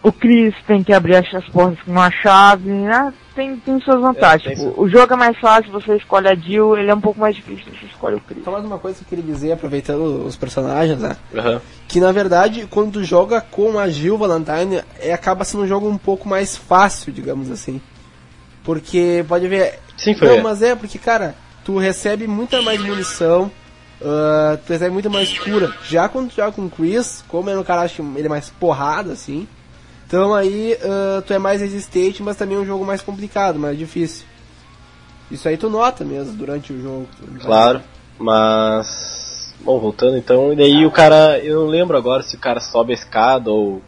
O Chris tem que abrir as, as portas com uma chave. né? Tem, tem suas vantagens. É, tem Tipo, o jogo é mais fácil, você escolhe a Jill, ele é um pouco mais difícil, você escolhe o Chris. Só mais uma coisa que eu queria dizer, aproveitando os personagens, né? Aham. Que na verdade, quando tu joga com a Jill Valentine, é, acaba sendo um jogo um pouco mais fácil, digamos assim. Porque, pode ver, Sim, foi. Não, mas é porque, cara, tu recebe muita mais munição, ah, tu recebe muita mais cura. Já quando tu joga com o Chris, como é um cara, acho que ele é mais porrada, assim. Então aí ah, tu é mais resistente, mas também é um jogo mais complicado, mais difícil. Isso aí tu nota mesmo durante o jogo. Claro, mas. Bom, voltando então, e daí o cara. Eu não lembro agora se o cara sobe a escada ou.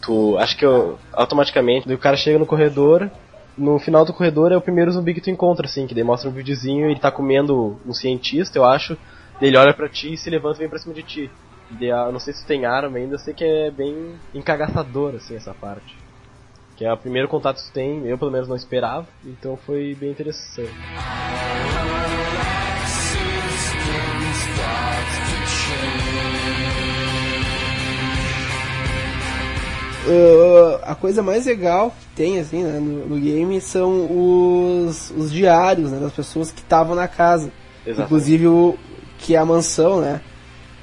Tu. Acho que eu, automaticamente. O cara chega no corredor. No final do corredor é o primeiro zumbi que tu encontra, assim, que daí mostra um videozinho ele tá comendo um cientista, eu acho. Ele olha pra ti e se levanta e vem pra cima de ti. Ah, não sei se tem arma ainda, eu sei que é bem encagaçador, assim, essa parte. Que é o primeiro contato que tu tem, eu pelo menos não esperava, então foi bem interessante. Ah, a coisa mais legal que tem, assim, né, no, no game são os, os diários, né, das pessoas que estavam na casa. Exatamente. Inclusive o que é a mansão, né?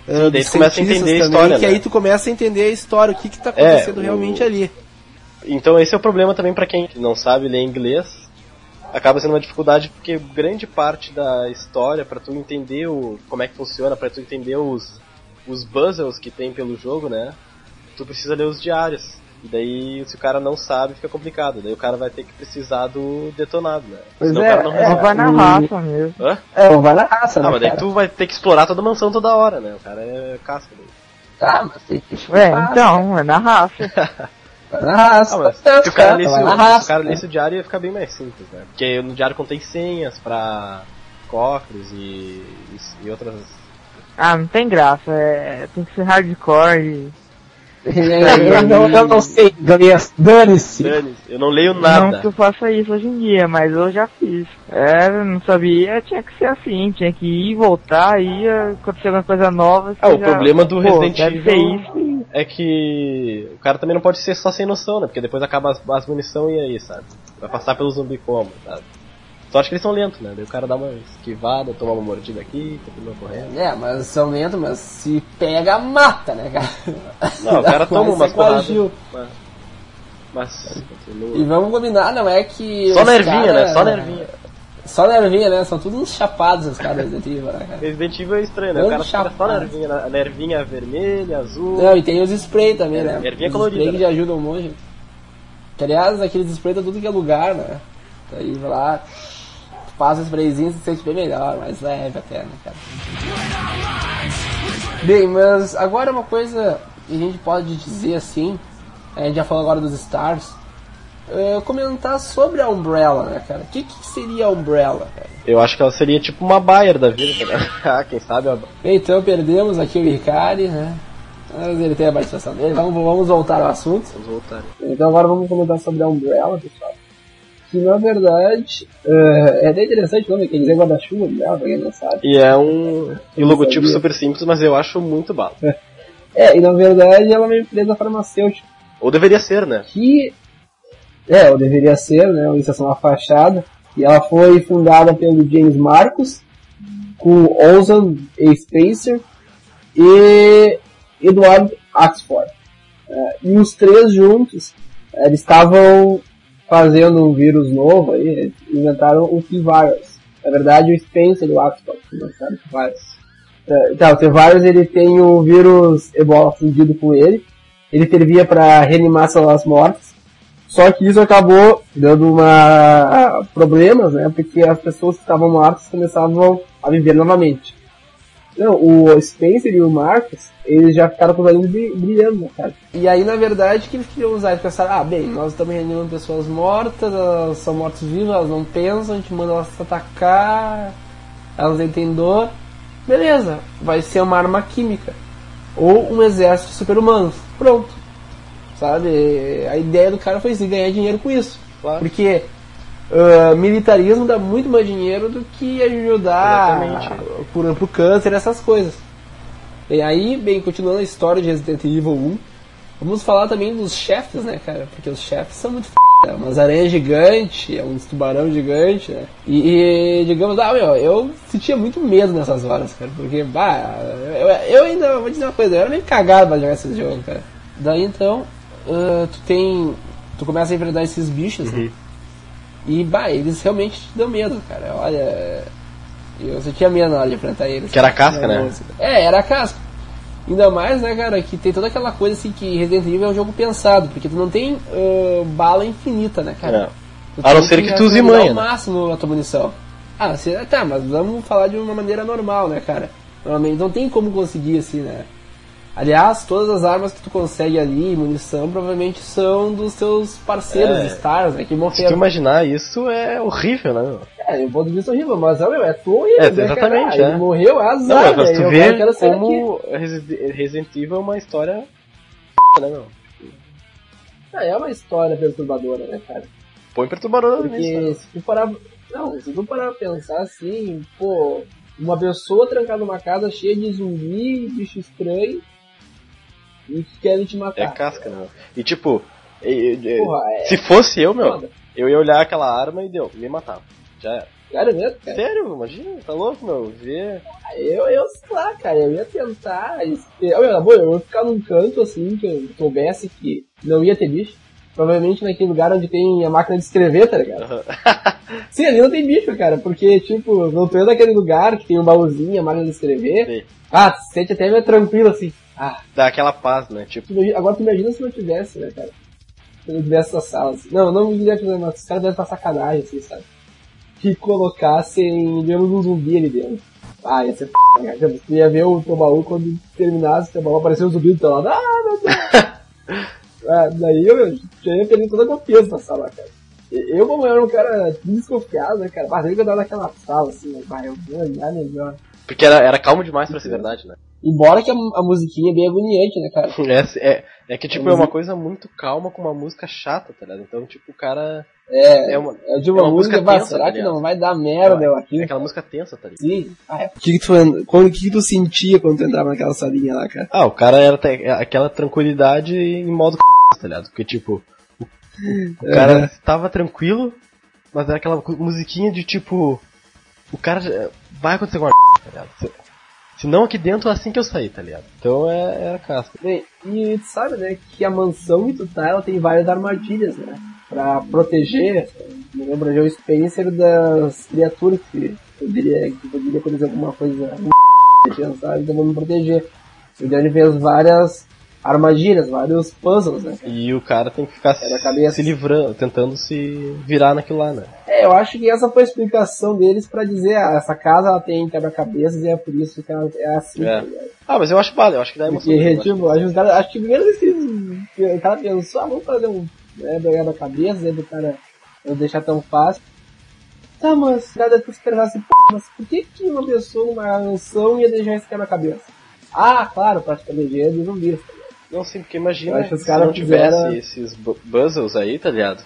Sim, daí tu começa a entender a também, história, Que né? aí tu começa a entender a história, o que que tá acontecendo o- realmente ali. Então esse é o problema também pra quem não sabe ler inglês. Acaba sendo uma dificuldade porque grande parte da história pra tu entender o como é que funciona, pra tu entender os os puzzles que tem pelo jogo, né? Tu precisa ler os diários. E daí se o cara não sabe, fica complicado. Daí o cara vai ter que precisar do detonado, né? Pois Senão é, o cara não é. Vai na raça mesmo. Hã? É, vai na raça, Ah, mas daí tu vai ter que explorar toda a mansão toda hora, né? O cara é casca daí. Ah, mas tem que É, então, é na raça. Vai na raça. Ah, mas tá se o cara lesse, o, raça. cara lesse o diário ia ficar bem mais simples, né? Porque no diário contém senhas pra cofres e, e, e outras. Ah, não tem graça, é, tem que ser hardcore e... Eu não, eu não sei, Golias, dane-se. Dane, eu não leio Não nada. que eu faça isso hoje em dia, mas eu já fiz. É, eu não sabia, tinha que ser assim, tinha que ir voltar, ia acontecer alguma coisa nova. você Ah, o já- problema do pô, Resident Evil é que o cara também não pode ser só sem noção, né? Porque depois acaba as, as munição e aí, sabe? Vai passar pelo zumbi como, sabe? Só acho que eles são lentos, né? Daí o cara dá uma esquivada, toma uma mordida aqui, continua correndo. É, mas são lentos, mas se pega, mata, né, cara? Não, o cara toma Mas umas é porradas. Mas- Mas, continua. E vamos combinar, não é que. Só nervinha, cara- né? Só nervinha. Só nervinha, né? São todos chapados os caras Resident Evil, né, cara? Resident Evil é estranho, né? O cara fica só nervinha, né? nervinha vermelha, azul. Não, e tem os spray também, né? Ervinha os colorida, spray que né? ajudam um monte. Que, aliás, aqueles spray tá tudo que é lugar, né? Aí vai lá, passa o sprayzinho e se sente bem melhor, mais leve até, né, cara? Bem, mas agora uma coisa que a gente pode dizer assim, a gente já falou agora dos Stars, é, comentar sobre a Umbrella, né, cara? O que, que seria a Umbrella, cara? Eu acho que ela seria tipo uma Bayer da vida, ligado? Ah, quem sabe a... Então perdemos aqui o Ricari, né? Mas ele tem a participação dele. Vamos, vamos voltar ao assunto. Vamos voltar. Então agora vamos comentar sobre a Umbrella, pessoal. Que na verdade é, é até interessante o nome, quer dizer guarda-chuva pra quem não sabe. E é um e o logotipo super simples, mas eu acho muito bala. É, e na verdade ela é uma empresa farmacêutica Ou deveria ser, né? que. É, ou deveria ser, né? Isso é só uma fachada. E ela foi fundada pelo James Marcos, com Ozan A. Spacer e Edward Axford. É, e os três juntos, é, eles estavam fazendo um vírus novo aí, eles inventaram o T-Virus. Na verdade, o Spencer o Axford que lançaram o T-Virus. É, Então, o T-Virus ele tem o vírus Ebola fundido com ele, ele servia para reanimar células mortas, só que isso acabou dando uma problemas, né? Porque as pessoas que estavam mortas começavam a viver novamente. Não, o Spencer e o Marcus, eles já ficaram com os olhinhos bri- brilhando, né, cara? E aí, na verdade, o que eles queriam usar? Eles pensaram, ah, bem, nós estamos reanimando pessoas mortas, elas são mortos-vivos, elas não pensam, a gente manda elas se atacar, elas têm dor. Beleza, vai ser uma arma química. Ou um exército de super-humanos. Pronto. Sabe? A ideia do cara foi assim, ganhar dinheiro com isso. Claro. Porque ah, militarismo dá muito mais dinheiro do que ajudar Exatamente. por, pro câncer, essas coisas. E aí, bem, continuando a história de Resident Evil 1, vamos falar também dos chefes, né, cara? Porque os chefes são muito f... né? Umas aranhas gigantes, uns tubarão gigante, né? E, e, digamos, ah, meu, eu sentia muito medo nessas horas, cara. Porque, bah, eu, eu ainda vou dizer uma coisa, eu era meio cagado pra jogar esse jogo, cara. Daí então, ah, tu tem. Tu começa a enfrentar esses bichos, né? E, bah, eles realmente te dão medo, cara. Olha. Eu sentia medo na hora de enfrentar eles. Que era a casca, né? É, era a casca. Ainda mais, né, cara, que tem toda aquela coisa assim que Resident Evil é um jogo pensado, porque tu não tem ah, bala infinita, né, cara? É. Tu A não ser que tu use manha, né? máximo a tua munição. Ah, você, tá, mas vamos falar de uma maneira normal, né, cara? Normalmente não tem como conseguir assim, né? Aliás, todas as armas que tu consegue ali, munição, provavelmente são dos teus parceiros É. stars, né, que Se tu morreram. imaginar isso é horrível, né? É, do ponto de vista horrível, mas é, meu, é tu horrível, É, né, exatamente, cara? é. Ele morreu, é azar, Não, mas tu Eu vê como Resi- Resident Evil é uma história né, meu? Ah, é uma história perturbadora, né, cara? Põe perturbador nisso, Porque né? se tu parar. Não, se tu parar pra pensar assim, pô, uma pessoa trancada numa casa cheia de zumbi, bicho estranho, e que querem te É matar. casca, né? E tipo, Porra, é se fosse eu, meu, foda. eu ia olhar aquela arma e deu, me matava. Já era. Sério mesmo, cara? Sério, imagina, tá louco, meu? Ver. Eu, eu sei lá, cara, eu ia tentar. Eu, eu, bom, eu ia ficar num canto assim, que eu soubesse que não ia ter bicho. Provavelmente naquele lugar onde tem a máquina de escrever, tá ligado? Sim, ali não tem bicho, cara, porque, tipo, não tô indo naquele lugar que tem um baúzinho, a máquina de escrever. Sim. Ah, se sente até meio tranquilo assim. Ah, Dá aquela paz, né? Tipo, imagina- agora tu imagina se não tivesse, né, cara? Se não tivesse essas salas. Não, não me diria problema, os caras devem estar sacanagem, assim, sabe? Que colocassem menos um zumbi ali dentro. Ah, ia ser f, né, cara? Tu ia ver o teu baú quando terminasse, o teu baú apareceu um zumbi do teu lado. Ah, meu Deus! ah, daí eu já ia perder toda a confiança na sala, cara. Eu, como era um cara desconfiado, né, cara? Mas eu andava naquela sala, assim, né? Bah, eu vou olhar melhor. porque era, era calmo demais pra ser verdade, né? Embora que a, a musiquinha é bem agoniante, né, cara? É, é, é que, tipo, é uma coisa muito calma com uma música chata, tá ligado? Então, tipo, o cara. É, É uma, é de uma, é uma música, música tensa, será tá que não vai dar merda eu aqui? é aquela música tensa, tá ligado? Sim. Ah, é. O que, que, tu, quando, que, que tu sentia quando tu entrava naquela salinha lá, cara? Ah, o cara era aquela tranquilidade em modo tá ligado? Porque, tipo, o, o cara tava tranquilo, mas era aquela musiquinha de tipo. O cara. Vai acontecer alguma tá ligado? Se não aqui dentro, assim que eu saí, tá ligado? Então é, é a casca. Bem, e tu sabe, né, que a mansão que tu tá, ela tem várias armadilhas, né? Pra proteger, me lembra Joe Spencer das criaturas que poderia, que poderia acontecer alguma coisa, sabe? Então vamos proteger. Então ele fez várias armadilhas, vários puzzles, né? E o cara tem que ficar É se livrando, tentando se virar naquilo lá, né? É, eu acho que essa foi a explicação deles pra dizer, ah, essa casa ela tem quebra-cabeças e é por isso que ela é assim, É. tá? Ah, mas eu acho vale, eu acho que dá emoção. Porque, tipo, acho acho que primeiro eles, que o cara pensou, ah, vamos fazer um né, quebra-cabeças, aí do cara não deixar tão fácil. Tá, mas nada que se pensar assim, mas por que que uma pessoa numa mansão ia deixar esse quebra-cabeça? Ah, claro, pra proteger dos zumbis, tá? Não, sim, porque imagina se caras não tivesse fizeram- esses puzzles aí, tá ligado?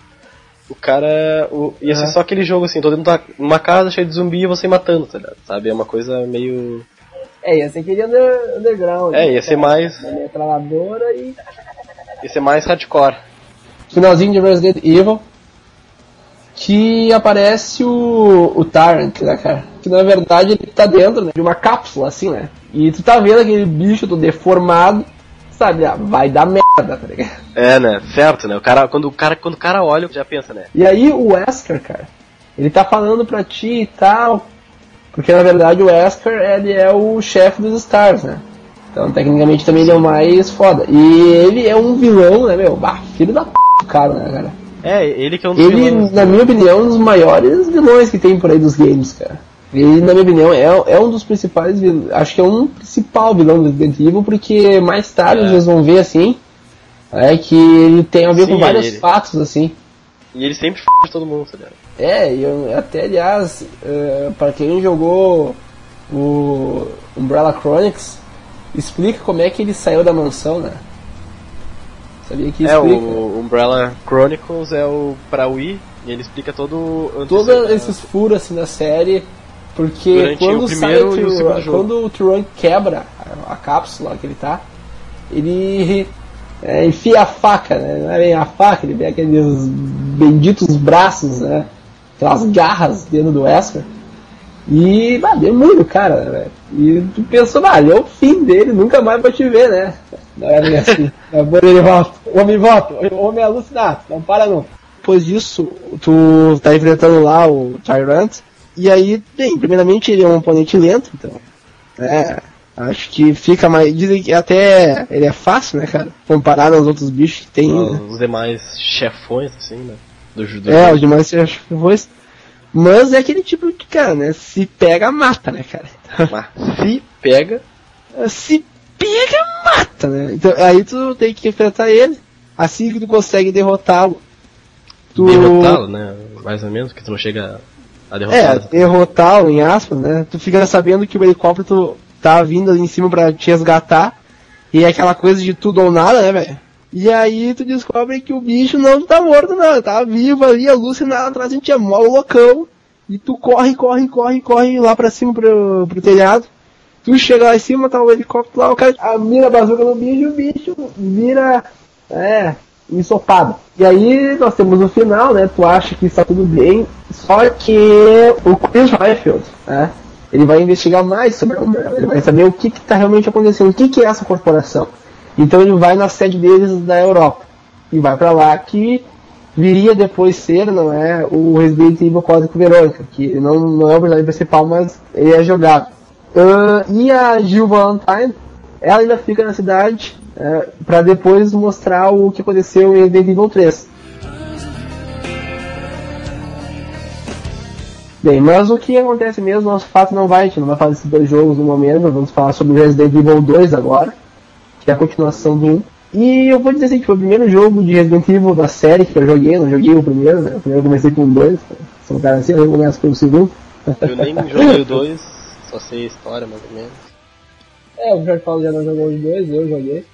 O cara. O, ia ser Aham. só aquele jogo assim, todo mundo tá numa casa cheia de zumbi e você matando, tá ligado? Sabe? É uma coisa meio. É, ia ser aquele under, underground. É, ia ser mais- Uma metralhadora e ia ser mais hardcore. finalzinho de Resident Evil que aparece o, o Tarrant, né, cara? Que na verdade ele tá dentro né, de uma cápsula, assim, né? E tu tá vendo aquele bicho todo deformado, sabe? Ah, vai dar merda, tá ligado? É, né? Certo, né? O cara, quando, o cara, quando o cara olha, já pensa, né? E aí o Wesker, cara, ele tá falando pra ti e tal, porque na verdade o Wesker ele é o chefe dos Stars, né? Então tecnicamente também ele é o mais foda. E ele é um vilão, né, meu? Bah, filho da p do cara, né, cara? É, ele que é um dos Ele, vilões. na minha opinião, é um dos maiores vilões que tem por aí dos games, cara. Ele, na minha opinião, é, é um dos principais vilões. Acho que é um principal vilão do Resident Evil, porque mais tarde É. vocês vão ver assim. É que ele tem a ver Sim, com vários ele. fatos, assim. E ele sempre f de todo mundo, tá ligado? É, e eu, até aliás, uh, para quem jogou o Umbrella Chronicles, explica como é que ele saiu da mansão, né? Sabia que É, explica. o Umbrella Chronicles é o pra Wii e ele explica todo todos esses furos assim na série, porque Durante quando o sai o quando o Tyron quebra a, a cápsula que ele tá, ele é, enfia a faca, né? Não é bem a faca, ele vê aqueles benditos braços, né? Aquelas garras dentro do Wesker. E bah, deu muito, cara, né? E tu pensou, ah, ele é o fim dele, nunca mais vai te ver, né? Não é bem assim. Depois ele volta, homem volta, o homem é alucinado, não para não. Depois disso, tu tá enfrentando lá o Tyrant, e aí, bem, primeiramente ele é um oponente lento, então. É, acho que fica mais. Dizem que até ele é fácil, né, cara? Comparado aos outros bichos que tem. né? Os demais chefões, assim, né? Do, do É, os demais foi. Mas é aquele tipo de cara, né? Se pega, mata, né, cara? Mas se pega, Se pega, mata, né? Então, aí tu tem que enfrentar ele. Assim que tu consegue derrotá-lo. Tu... derrotá-lo, né? Mais ou menos, que tu não chega a É, derrotá-lo. em aspas, né? Tu fica sabendo que o helicóptero tá vindo ali em cima pra te resgatar. E é aquela coisa de tudo ou nada, né, velho? E aí tu descobre que o bicho não tá morto, não. Tá vivo ali, alucinado atrás, a gente é mó loucão. E tu corre, corre, corre, corre lá pra cima pro, pro telhado. Tu chega lá em cima, tá o helicóptero lá, o cara ah, mira a bazuca no bicho o bicho vira, é, ensopado. E aí nós temos o final, né? Tu acha que está tudo bem, só que o Chris Redfield, né? Ele vai investigar mais sobre Umbrella, ele vai saber o que está realmente acontecendo, o que, que é essa corporação. Então ele vai na sede deles da Europa e vai pra lá que viria depois ser, não é, o Resident Evil Código Verônica, que não, não é o personagem principal, mas ele é jogável. Ah, e a Jill Valentine, ela ainda fica na cidade é, para depois mostrar o que aconteceu em Resident Evil 3. Bem, mas o que acontece mesmo, nosso fato não vai, a gente não vai falar desses dois jogos no momento, vamos falar sobre Resident Evil 2 agora, que é a continuação do 1. E eu vou dizer assim, que foi o primeiro jogo de Resident Evil da série que eu joguei, não joguei o primeiro, né? O primeiro eu comecei com o 2, sou um cara assim, eu começo pelo segundo. Eu nem joguei o 2, só sei a história mais ou menos. É, o Jorge Paulo já não jogou os dois, eu joguei.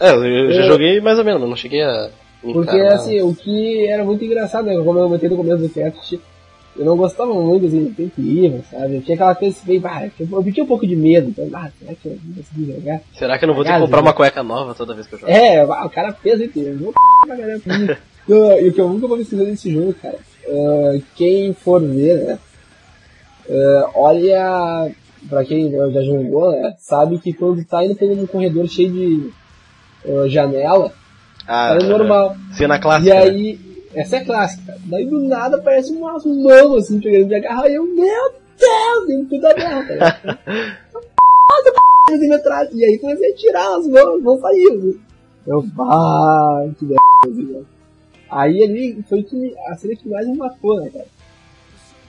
É, eu, eu já joguei mais ou menos, mas não cheguei a. Porque assim, o que era muito engraçado, né? Como eu comentei no começo do cast, eu não gostava muito assim, de Resident Evil, sabe? Eu tinha aquela coisa assim, bah, eu, tinha um pouco de medo, então, ah, será que eu vou conseguir jogar? Será que eu não vou ter que comprar eu- uma cueca nova toda vez que eu jogo? É, ah, o cara fez isso, eu vou pra caramba. E o- que eu nunca vou me esquecer desse jogo, cara, ah, quem for ver, né? ah, olha pra quem já jogou, né, sabe que quando tá indo pelo um corredor cheio de eh, janela, Ah, é normal. Cena E clássica. né? aí, essa é clássica. Daí do nada aparece umas mãos assim, pegando de agarrar e eu, meu Deus, um puta merda, tá assim, atrás. E aí comecei a tirar as mãos, não saiu. Eu, vai, que merda, né? Aí ali foi que, a cena que mais me matou, né, cara?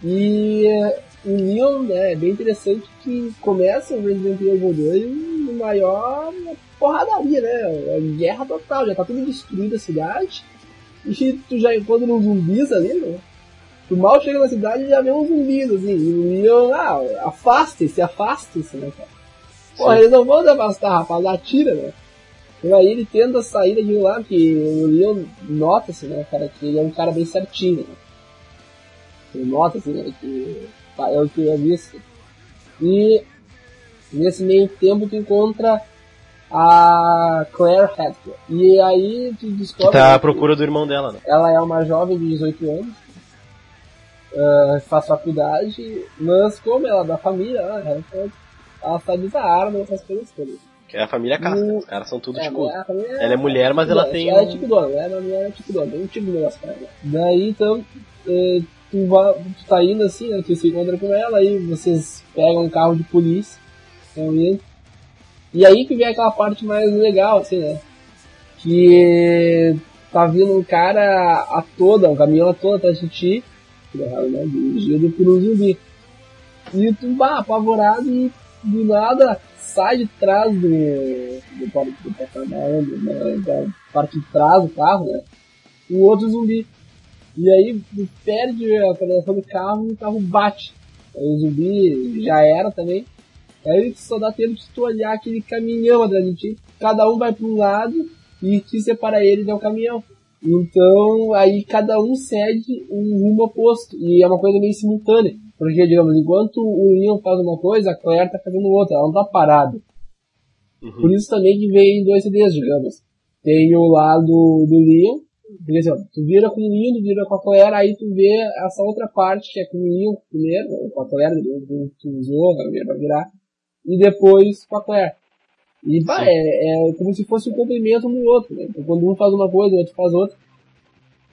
E o Leon, né, é bem interessante que começa o Resident Evil 2 no maior porradaria, né? É guerra total, já tá tudo destruído a cidade. E tu já encontra uns zumbis ali, né? Tu mal chega na cidade e já vê uns zumbis, assim. E o Leon, ah, afastem-se, afastem-se, né, cara? Pô, eles não vão se afastar, rapaz, atira, né? Então aí ele tenta sair daquilo lá, que o Leon nota-se, né, cara, que ele é um cara bem certinho, né? Ele nota, assim, né, que tá, é o que eu visto. E nesse meio tempo tu encontra a Claire Hadfield. E aí tu Que descobre... tá né, à procura do irmão dela, né? ela é uma jovem de 18 anos, ah, faz faculdade, mas como ela é da família, ela, ela, ela sabe usar arma, essas coisas todas. Que é a família casca. O- Os caras são tudo É, tipo. Ela é mulher, mas ela tem Ela é tipo dona, ela não é tipo dona, tem um tipo de negócio pra ela. Daí então, eh, tu, vai, tu tá indo assim, né, tu se encontra com ela, aí vocês pegam um carro de polícia, estão indo. E aí que vem aquela parte mais legal, assim, né? Que tá vindo um cara a toda, um caminhão a toda atrás de ti, né, dirigido por um zumbi. E tu, bah, apavorado e do nada sai de trás do, do, do porta-malas, né, da parte de trás do carro, né? Um outro zumbi. E aí perde a coordenação do carro e o carro bate. Aí o zumbi já era também. Aí só dá tempo de tu olhar aquele caminhão atrás de ti. Cada um vai para um lado e que separa eles é o caminhão. Então aí cada um segue um rumo oposto. E é uma coisa meio simultânea. Porque, digamos, enquanto o Leon faz uma coisa, a Claire tá fazendo outra, ela não tá parada. Por isso também que vem dois CDs, digamos. Tem o lado do Leon, porque assim, ó, tu vira com o Leon, tu vira com a Claire, aí tu vê essa outra parte que é com o Leon primeiro, ou com a Claire, tu, tu usou, vai virar, e depois com a Claire. E pá, é, é como se fosse um complemento um no outro, né? Então, quando um faz uma coisa, o outro faz outra.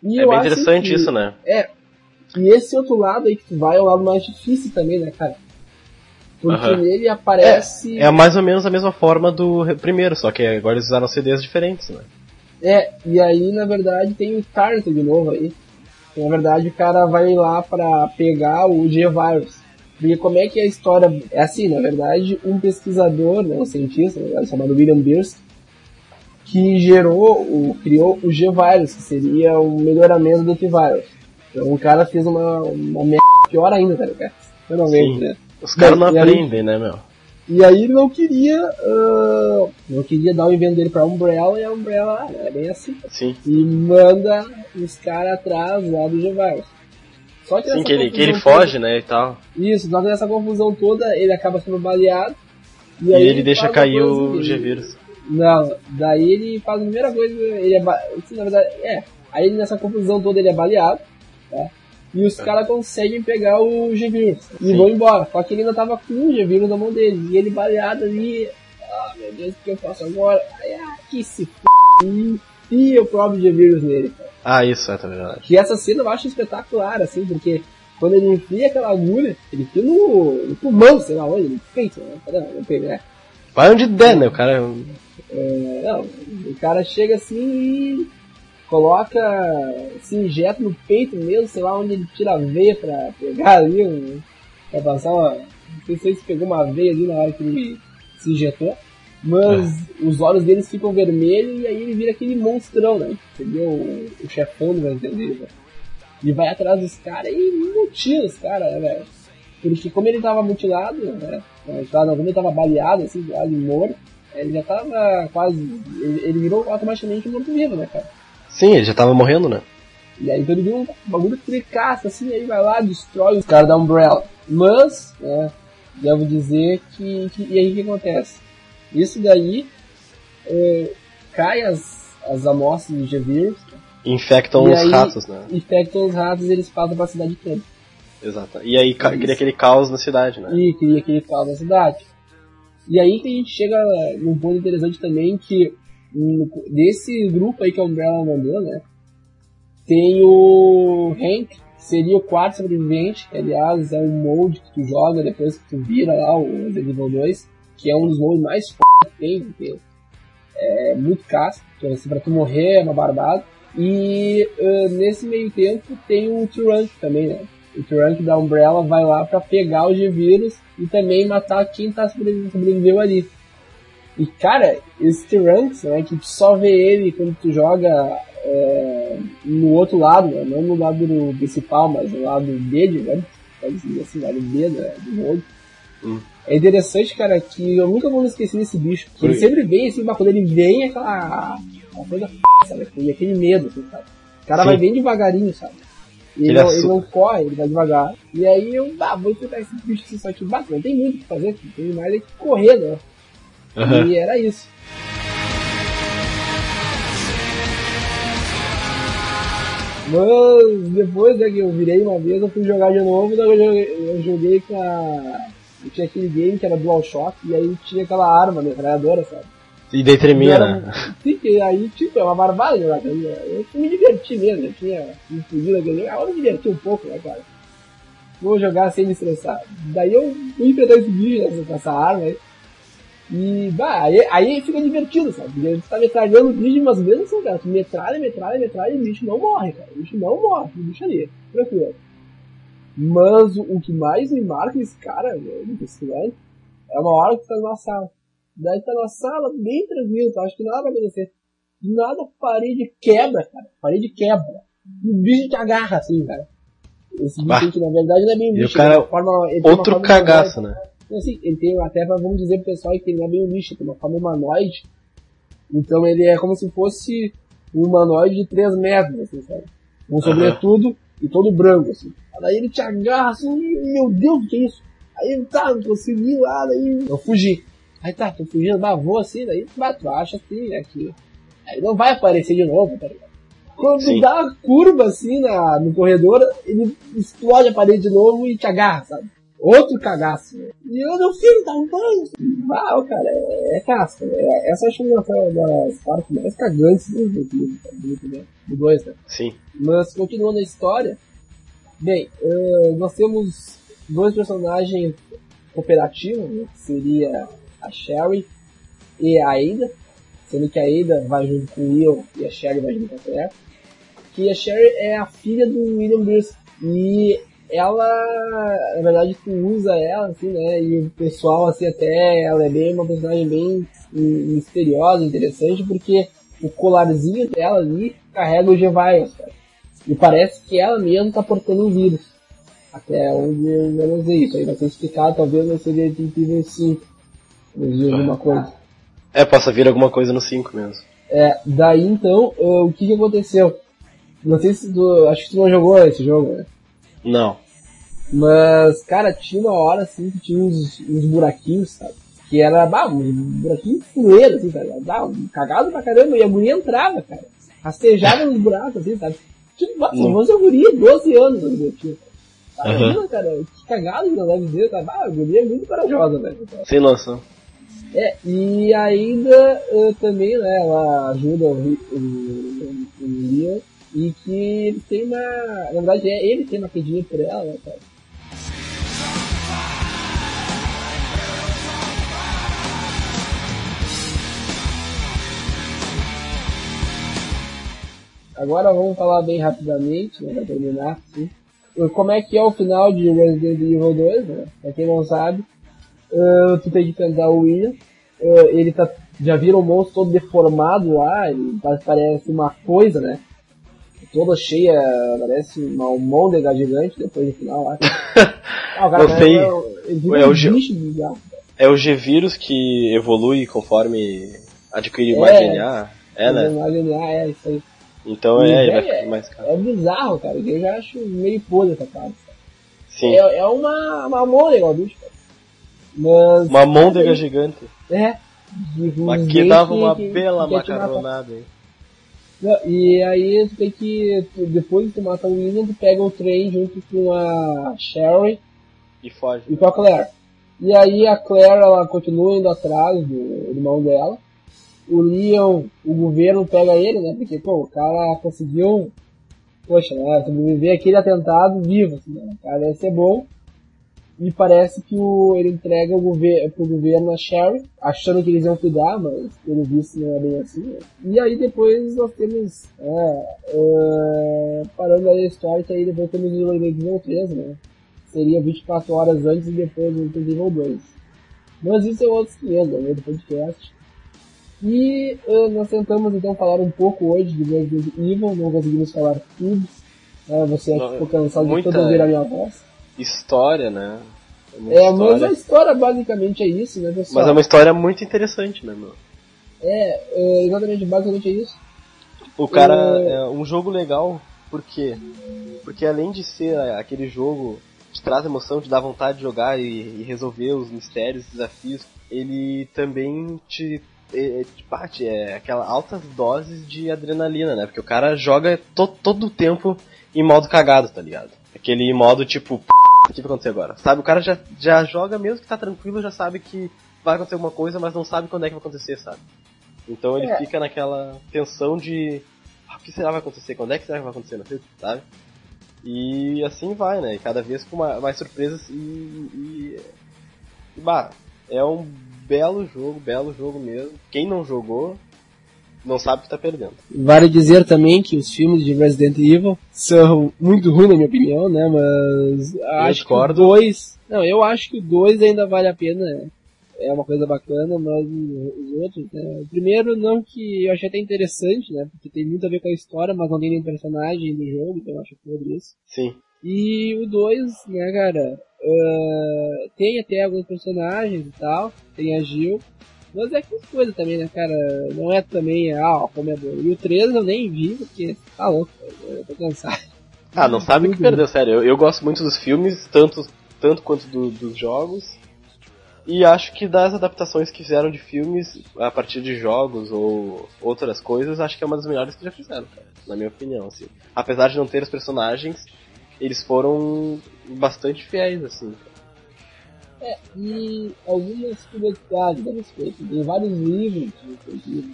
E É bem interessante que- isso, né? é. E esse outro lado aí que tu vai é o lado mais difícil também, né, cara? Porque Aham. nele aparece. É mais ou menos a mesma forma do primeiro, só que agora eles usaram CDs diferentes, né? É, e aí na verdade tem o Tarnet de novo aí. Que, na verdade o cara vai lá pra pegar o G-Virus. Porque como é que é a história? É assim, na verdade, um pesquisador, né, um cientista, verdade, chamado William Birst, que gerou, o, criou o G-Virus, que seria o melhoramento do T-Virus. Então o cara fez uma, uma merda pior ainda, tá ligado? Finalmente, né? Os caras não aí- aprendem, né, meu? E aí ele não queria, ah, não queria dar o invento dele pra Umbrella, e a Umbrella ah, é bem assim. Sim. E manda os caras atrás lá do G-Virus. Só que Sim, que ele, que ele foge, né, e tal. Isso, só que nessa confusão toda ele acaba sendo baleado. E, aí ele deixa faz cair o. G-Vírus. Não, daí ele faz a primeira coisa, ele é ba... Sim, na verdade, é. Aí ele, nessa confusão toda ele é baleado, tá? E os caras conseguem pegar o G-Vírus e É. Vão embora. Só que ele ainda tava com o G-Vírus na mão dele. E ele baleado ali. Ah, meu Deus, o que eu faço agora? Ai, ah, que se f. E enfia o próprio G-Vírus nele, cara. Ah, isso é, tá verdade. Que essa cena eu acho espetacular, assim, porque quando ele enfia aquela agulha, ele enfia no, no pulmão, sei lá onde, no peito, né? Não, né? Vai onde der, né? O cara. É, não, o cara chega assim e coloca, se injeta no peito mesmo, sei lá onde ele tira a veia pra pegar ali, pra passar uma. Não sei se pegou uma veia ali na hora que ele se injetou. Mas os olhos deles ficam vermelhos e aí ele vira aquele monstrão, né? Seria o, o chefão do Resident Evil. E vai atrás dos caras e mutila os caras, né, velho? Porque como ele tava mutilado, né? Não, como ele tava baleado, assim, ali morto, ele já tava quase. Ele, ele virou automaticamente um morto-vivo, né, cara? Sim, ele já tava morrendo, né? E aí então ele viu um bagulho tricaça, assim, aí vai lá, destrói os caras da Umbrella. Mas, né, devo dizer que, que. E aí o que acontece? Isso daí é, cai as, as amostras do G-Vírus, Infectam os aí- ratos, né? infectam os ratos e eles passam pra cidade toda. Exato. E aí ca- cria aquele caos na cidade, né? e cria aquele caos na cidade. E aí que a gente chega num ponto interessante também que hum, desse grupo aí que a Umbrella mandou, né? Tem o Hank, que seria o quarto sobrevivente, que aliás é um molde que tu joga depois que tu vira lá o Resident Evil 2, que é um dos moldes mais f que tem, porque é muito casco, então assim, pra tu morrer é uma barbada. E ah, nesse meio tempo tem o T-Rank também, né? O Trunk da Umbrella vai lá pra pegar o G-Vírus e também matar quem tá sobrevi- sobreviveu ali. E cara, esse Trunks, né, que tu só vê ele quando tu joga é, no outro lado, né, não no lado do principal, mas no lado B, digamos, pode dizer assim, lado B né, do jogo. Hum. É interessante, cara, que eu nunca vou me esquecer desse bicho. que Ele sempre vem assim, mas quando ele vem, é aquela, aquela coisa f, sabe? E aquele medo, assim, sabe? O cara Sim. vai bem devagarinho, sabe? Ele, Ele não, ele não corre, ele vai devagar. E aí eu, ah, vou tentar esse bicho assim, só que bate, não tem muito o que fazer, tem mais é que correr, né? Aham. E era isso. Mas depois né, que eu virei uma vez, eu fui jogar de novo, eu joguei, eu joguei com a. Eu tinha aquele game que era DualShock, e aí tinha aquela arma metralhadora, sabe? E daí E tremia, era- né? Sim, que aí, tipo, é uma jogar aquele jogo. Eu me diverti mesmo, eu tinha me fugido daquele jogo. Ah, eu me diverti um pouco, né, cara? Vou jogar sem me estressar. Daí eu fui enfrentar esse bicho, né, com essa arma aí. E, bah, aí, aí fica divertido, sabe? Porque você tá metralhando o bicho, mas mesmo assim, cara, tu metralha, metralha, metralha e o bicho não morre, cara. O bicho não morre, o bicho ali, tranquilo. Mas o, que mais me marca nesse cara, desse velho, é uma hora que tá numa sala. Daí tá na sala, bem tranquilo, tá? Acho que nada vai acontecer. Do nada, parede quebra, cara. Parede quebra. O bicho te agarra, assim, cara. Esse bicho que na verdade não é bem um E o bicho. cara- forma- Outro cagaço, né? Então, assim, ele tem até, vamos dizer pro pessoal que ele não é bem um bicho, tem uma forma humanoide. Então ele é como se fosse um humanoide de 3 metros, assim, sabe? Um sobretudo e todo branco, assim. Daí ele te agarra assim, meu Deus, o que é isso? Aí eu, tá, não consegui lá, daí eu fugi. Aí tá, tô fugindo, mas vou assim, daí bah, tu acha assim, né, que aí não vai aparecer de novo, tá ligado? Quando Sim. dá uma curva assim na, no corredor, ele explode a parede de novo e te agarra, sabe? Outro cagaço. né? E eu não filho, tá um banho. Ô, cara, é, é casca. É, essa acho que é uma das partes mais cagantes do do do, do, do dois, né? Sim. Mas continuando a história, bem, eh, nós temos dois personagens cooperativos, né, que seria a Sherry e a Ada, sendo que a Ada vai junto com o Will e a Sherry vai junto com a Claire. Que a Sherry é a filha do William Bruce e ela, na verdade, tu usa ela, assim, né, e o pessoal, assim, até, ela é bem uma personagem bem misteriosa, interessante, porque o colarzinho dela ali carrega o G-Virus, cara. E parece que ela mesma tá portando um vírus. Até onde eu ainda não sei isso. Aí vai ser explicado, talvez vai ser Detetive Evil 5. Nos dias alguma coisa. É, possa vir alguma coisa no 5 mesmo. É, daí então, eh, o que que aconteceu? Não sei se tu, acho que tu não jogou esse jogo, né? Não. Mas, cara, tinha uma hora assim que tinha uns, uns buraquinhos, sabe? Que era, bah, um buraquinho de fuleiro, assim, sabe? Bah, um cagado pra caramba, e a guria entrava, cara. Rastejava nos buracos, assim, sabe? Tipo, nossa, mas a guria, 12 anos, a guria tinha. Tá, Aham. Imagina, cara, que cagado que não deve dizer, tá? Ah, a guria é muito corajosa, velho. Sem noção. É, e ainda eh, também, né, ela ajuda o, o, o, o Leon, e que ele tem uma. Na verdade, é ele tem uma pedinha por ela, né, cara? Agora vamos falar bem rapidamente, né, pra terminar, sim. Como é que é o final de Resident Evil 2, né? Pra quem não sabe, eh, tu tem que enfrentar o William, eh, ele tá, já vira um monstro todo deformado lá, ele pa- parece uma coisa, né? Toda cheia, parece uma almôndega gigante depois do final lá. Ah, o cara Eu parece- sei. Ele vira É o bizarro. É o G-Vírus que evolui conforme adquire É. mais DNA. É, né? Ah, é, isso aí. Então é, ele vai ficar mais caro. É bizarro, cara, eu já acho meio podre essa parte. Sim. É, é uma, uma almôndega o bicho, cara. Mas... Uma môndega gigante. É. Dentes dava uma que- bela que macarronada? Não, e aí tu tem que. tu- depois que tu mata o William, tu pega o trem junto com a Sherry E foge. e com a Claire. E aí a Claire ela continua indo atrás do irmão dela. O Leon, o governo pega ele, né? Porque, pô, o cara conseguiu, poxa, né? Sobreviver aquele atentado vivo, assim, né? O cara deve ser bom. E parece que o, ele entrega o gover pro governo a Sherry, achando que eles iam cuidar, mas pelo visto não é bem assim. Né? E aí depois nós temos, é, é, parando aí a história, que aí depois temos o Evil 3, né? Seria 24 horas antes e depois do Evil 2. Mas isso é outro 500, né? Do podcast. E eh, nós tentamos então falar um pouco hoje de Resident Evil, não conseguimos falar tudo. né? você Não, ficou cansado muita- de todo ouvir a minha voz. História, né? É, É, mas a história. história basicamente é isso, né, pessoal? Mas é uma história muito interessante, né, meu? É, é, exatamente, basicamente é isso. O cara É. é um jogo legal, por quê? Porque além de ser é, aquele jogo que te traz emoção, te dá vontade de jogar e, e resolver os mistérios, desafios, ele também te, é, é, te bate é, aquela altas doses de adrenalina, né? Porque o cara joga to, todo o tempo em modo cagado, tá ligado? Aquele modo tipo, "P***, o que vai acontecer agora? Sabe, o cara já, já joga mesmo que tá tranquilo, já sabe que vai acontecer alguma coisa, mas não sabe quando é que vai acontecer, sabe? Então ele É. fica naquela tensão de ah, o que será que vai acontecer? Quando é que será que vai acontecer? Não sei, sabe? E assim vai, né? E cada vez com ma- mais surpresas e, e, e, bah, é um belo jogo, belo jogo mesmo. Quem não jogou não sabe que tá perdendo. Vale dizer também que os filmes de Resident Evil são muito ruins, na minha opinião, né? Mas acho discordo. que o 2. Não, eu acho que o 2 ainda vale a pena. É uma coisa bacana, mas os outros, né? O primeiro, não que eu achei até interessante, né? Porque tem muito a ver com a história, mas não tem nem personagem do jogo, então eu acho que por isso. Sim. E o 2, né, cara, ah, tem até alguns personagens e tal, tem a Jill, mas é aquelas coisas também, né, cara, não é também, ah, como é bom. E o 3 eu nem vi, porque tá louco, eu tô cansado. Ah, não sabe que perdeu, sério. Eu, eu gosto muito dos filmes, tanto, tanto quanto do- dos jogos. E acho que das adaptações que fizeram de filmes a partir de jogos ou outras coisas, acho que é uma das melhores que já fizeram, cara, na minha opinião, assim. Apesar de não ter os personagens, eles foram bastante fiéis, assim. E algumas curiosidades a respeito, tem vários livros,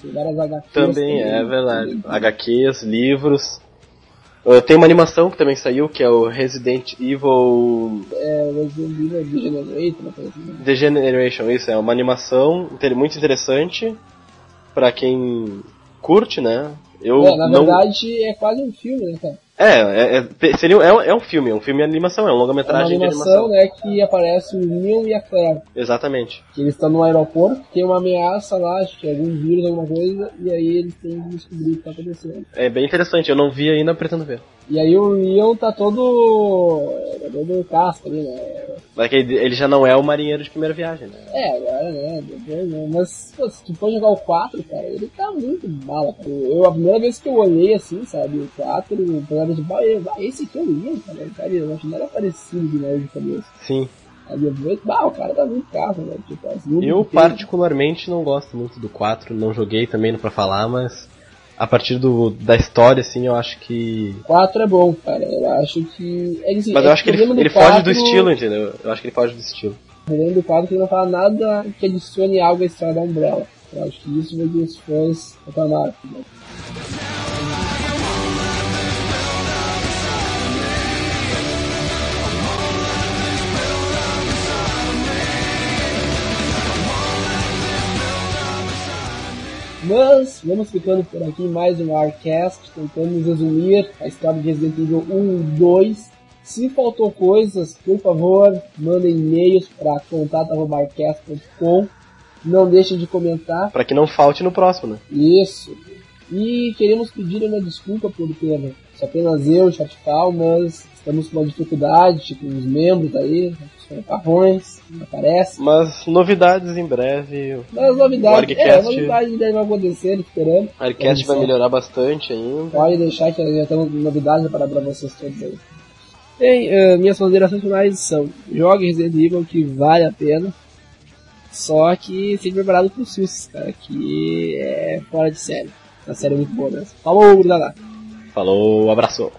tem, várias HQs. Também é verdade. HQs, livros. Uh, tem uma animação que também saiu, que é o Resident Evil É, Resident Evil Degenerate, uma coisa assim. The Generation, isso, é uma animação muito interessante pra quem curte, né? Eu É, na não... verdade é quase um filme, né, cara? É, é, é, seria, é, um- é um filme, é um filme de animação, é uma É uma longa-metragem de animação, animação. né, que aparece o Leon e a Claire. Exatamente. que eles estão no aeroporto, tem uma ameaça lá, acho que é algum vírus, alguma coisa, e aí eles têm que descobrir o que tá acontecendo. É bem interessante, eu não vi ainda, pretendo ver. E aí o Leon tá todo. tá todo casco ali, né? Mas que ele, já não é o marinheiro de primeira viagem, né? É, agora, né? Depois, né? Mas, pô, se tu for jogar o 4, cara, ele tá muito bala, cara. Eu, a primeira vez que eu olhei assim, sabe, o 4, eu falava assim, "Bah, eu- bah, esse aqui é o Leon, cara. Cara, eu acho que não era parecido demais de cabeça. Sim. Aí depois, bah, o cara tá muito casco, né? Tipo, as lutas Eu particularmente não gosto muito do 4, não joguei também não pra falar, mas a partir do, da história, assim, eu acho que. 4 é bom, cara. Eu acho que. É assim, Mas é eu acho que ele, problema ele foge do 4 estilo, entendeu? Eu acho que ele foge do estilo. Além do quadro que ele não fala nada que adicione algo à história da Umbrella. Eu acho que isso vai que os fãs reclamaram. né? Mas vamos ficando por aqui mais um Arcast, tentamos resumir a história de Resident Evil 1 e 2. Se faltou coisas, por favor, mandem e-mails para contato.arcast.com. Não deixem de comentar. Pra que não falte no próximo, né? Isso. E queremos pedir uma desculpa por ter apenas eu, Chatfal, mas estamos com uma dificuldade, tipo, os membros aí, são parrões, não aparecem. Mas novidades em breve. Mas O novidade, Argcast- é, novidade deve acontecer, esperando. A Arcast vai melhorar bastante ainda. Pode deixar que já temos novidades para, para vocês todos aí. Bem, eh, minhas considerações finais são: jogue Resident Evil que vale a pena. Só que seja preparado para os sustos, cara, que é fora de série. A série é muito boa mesmo. Falou. Falou, abraço.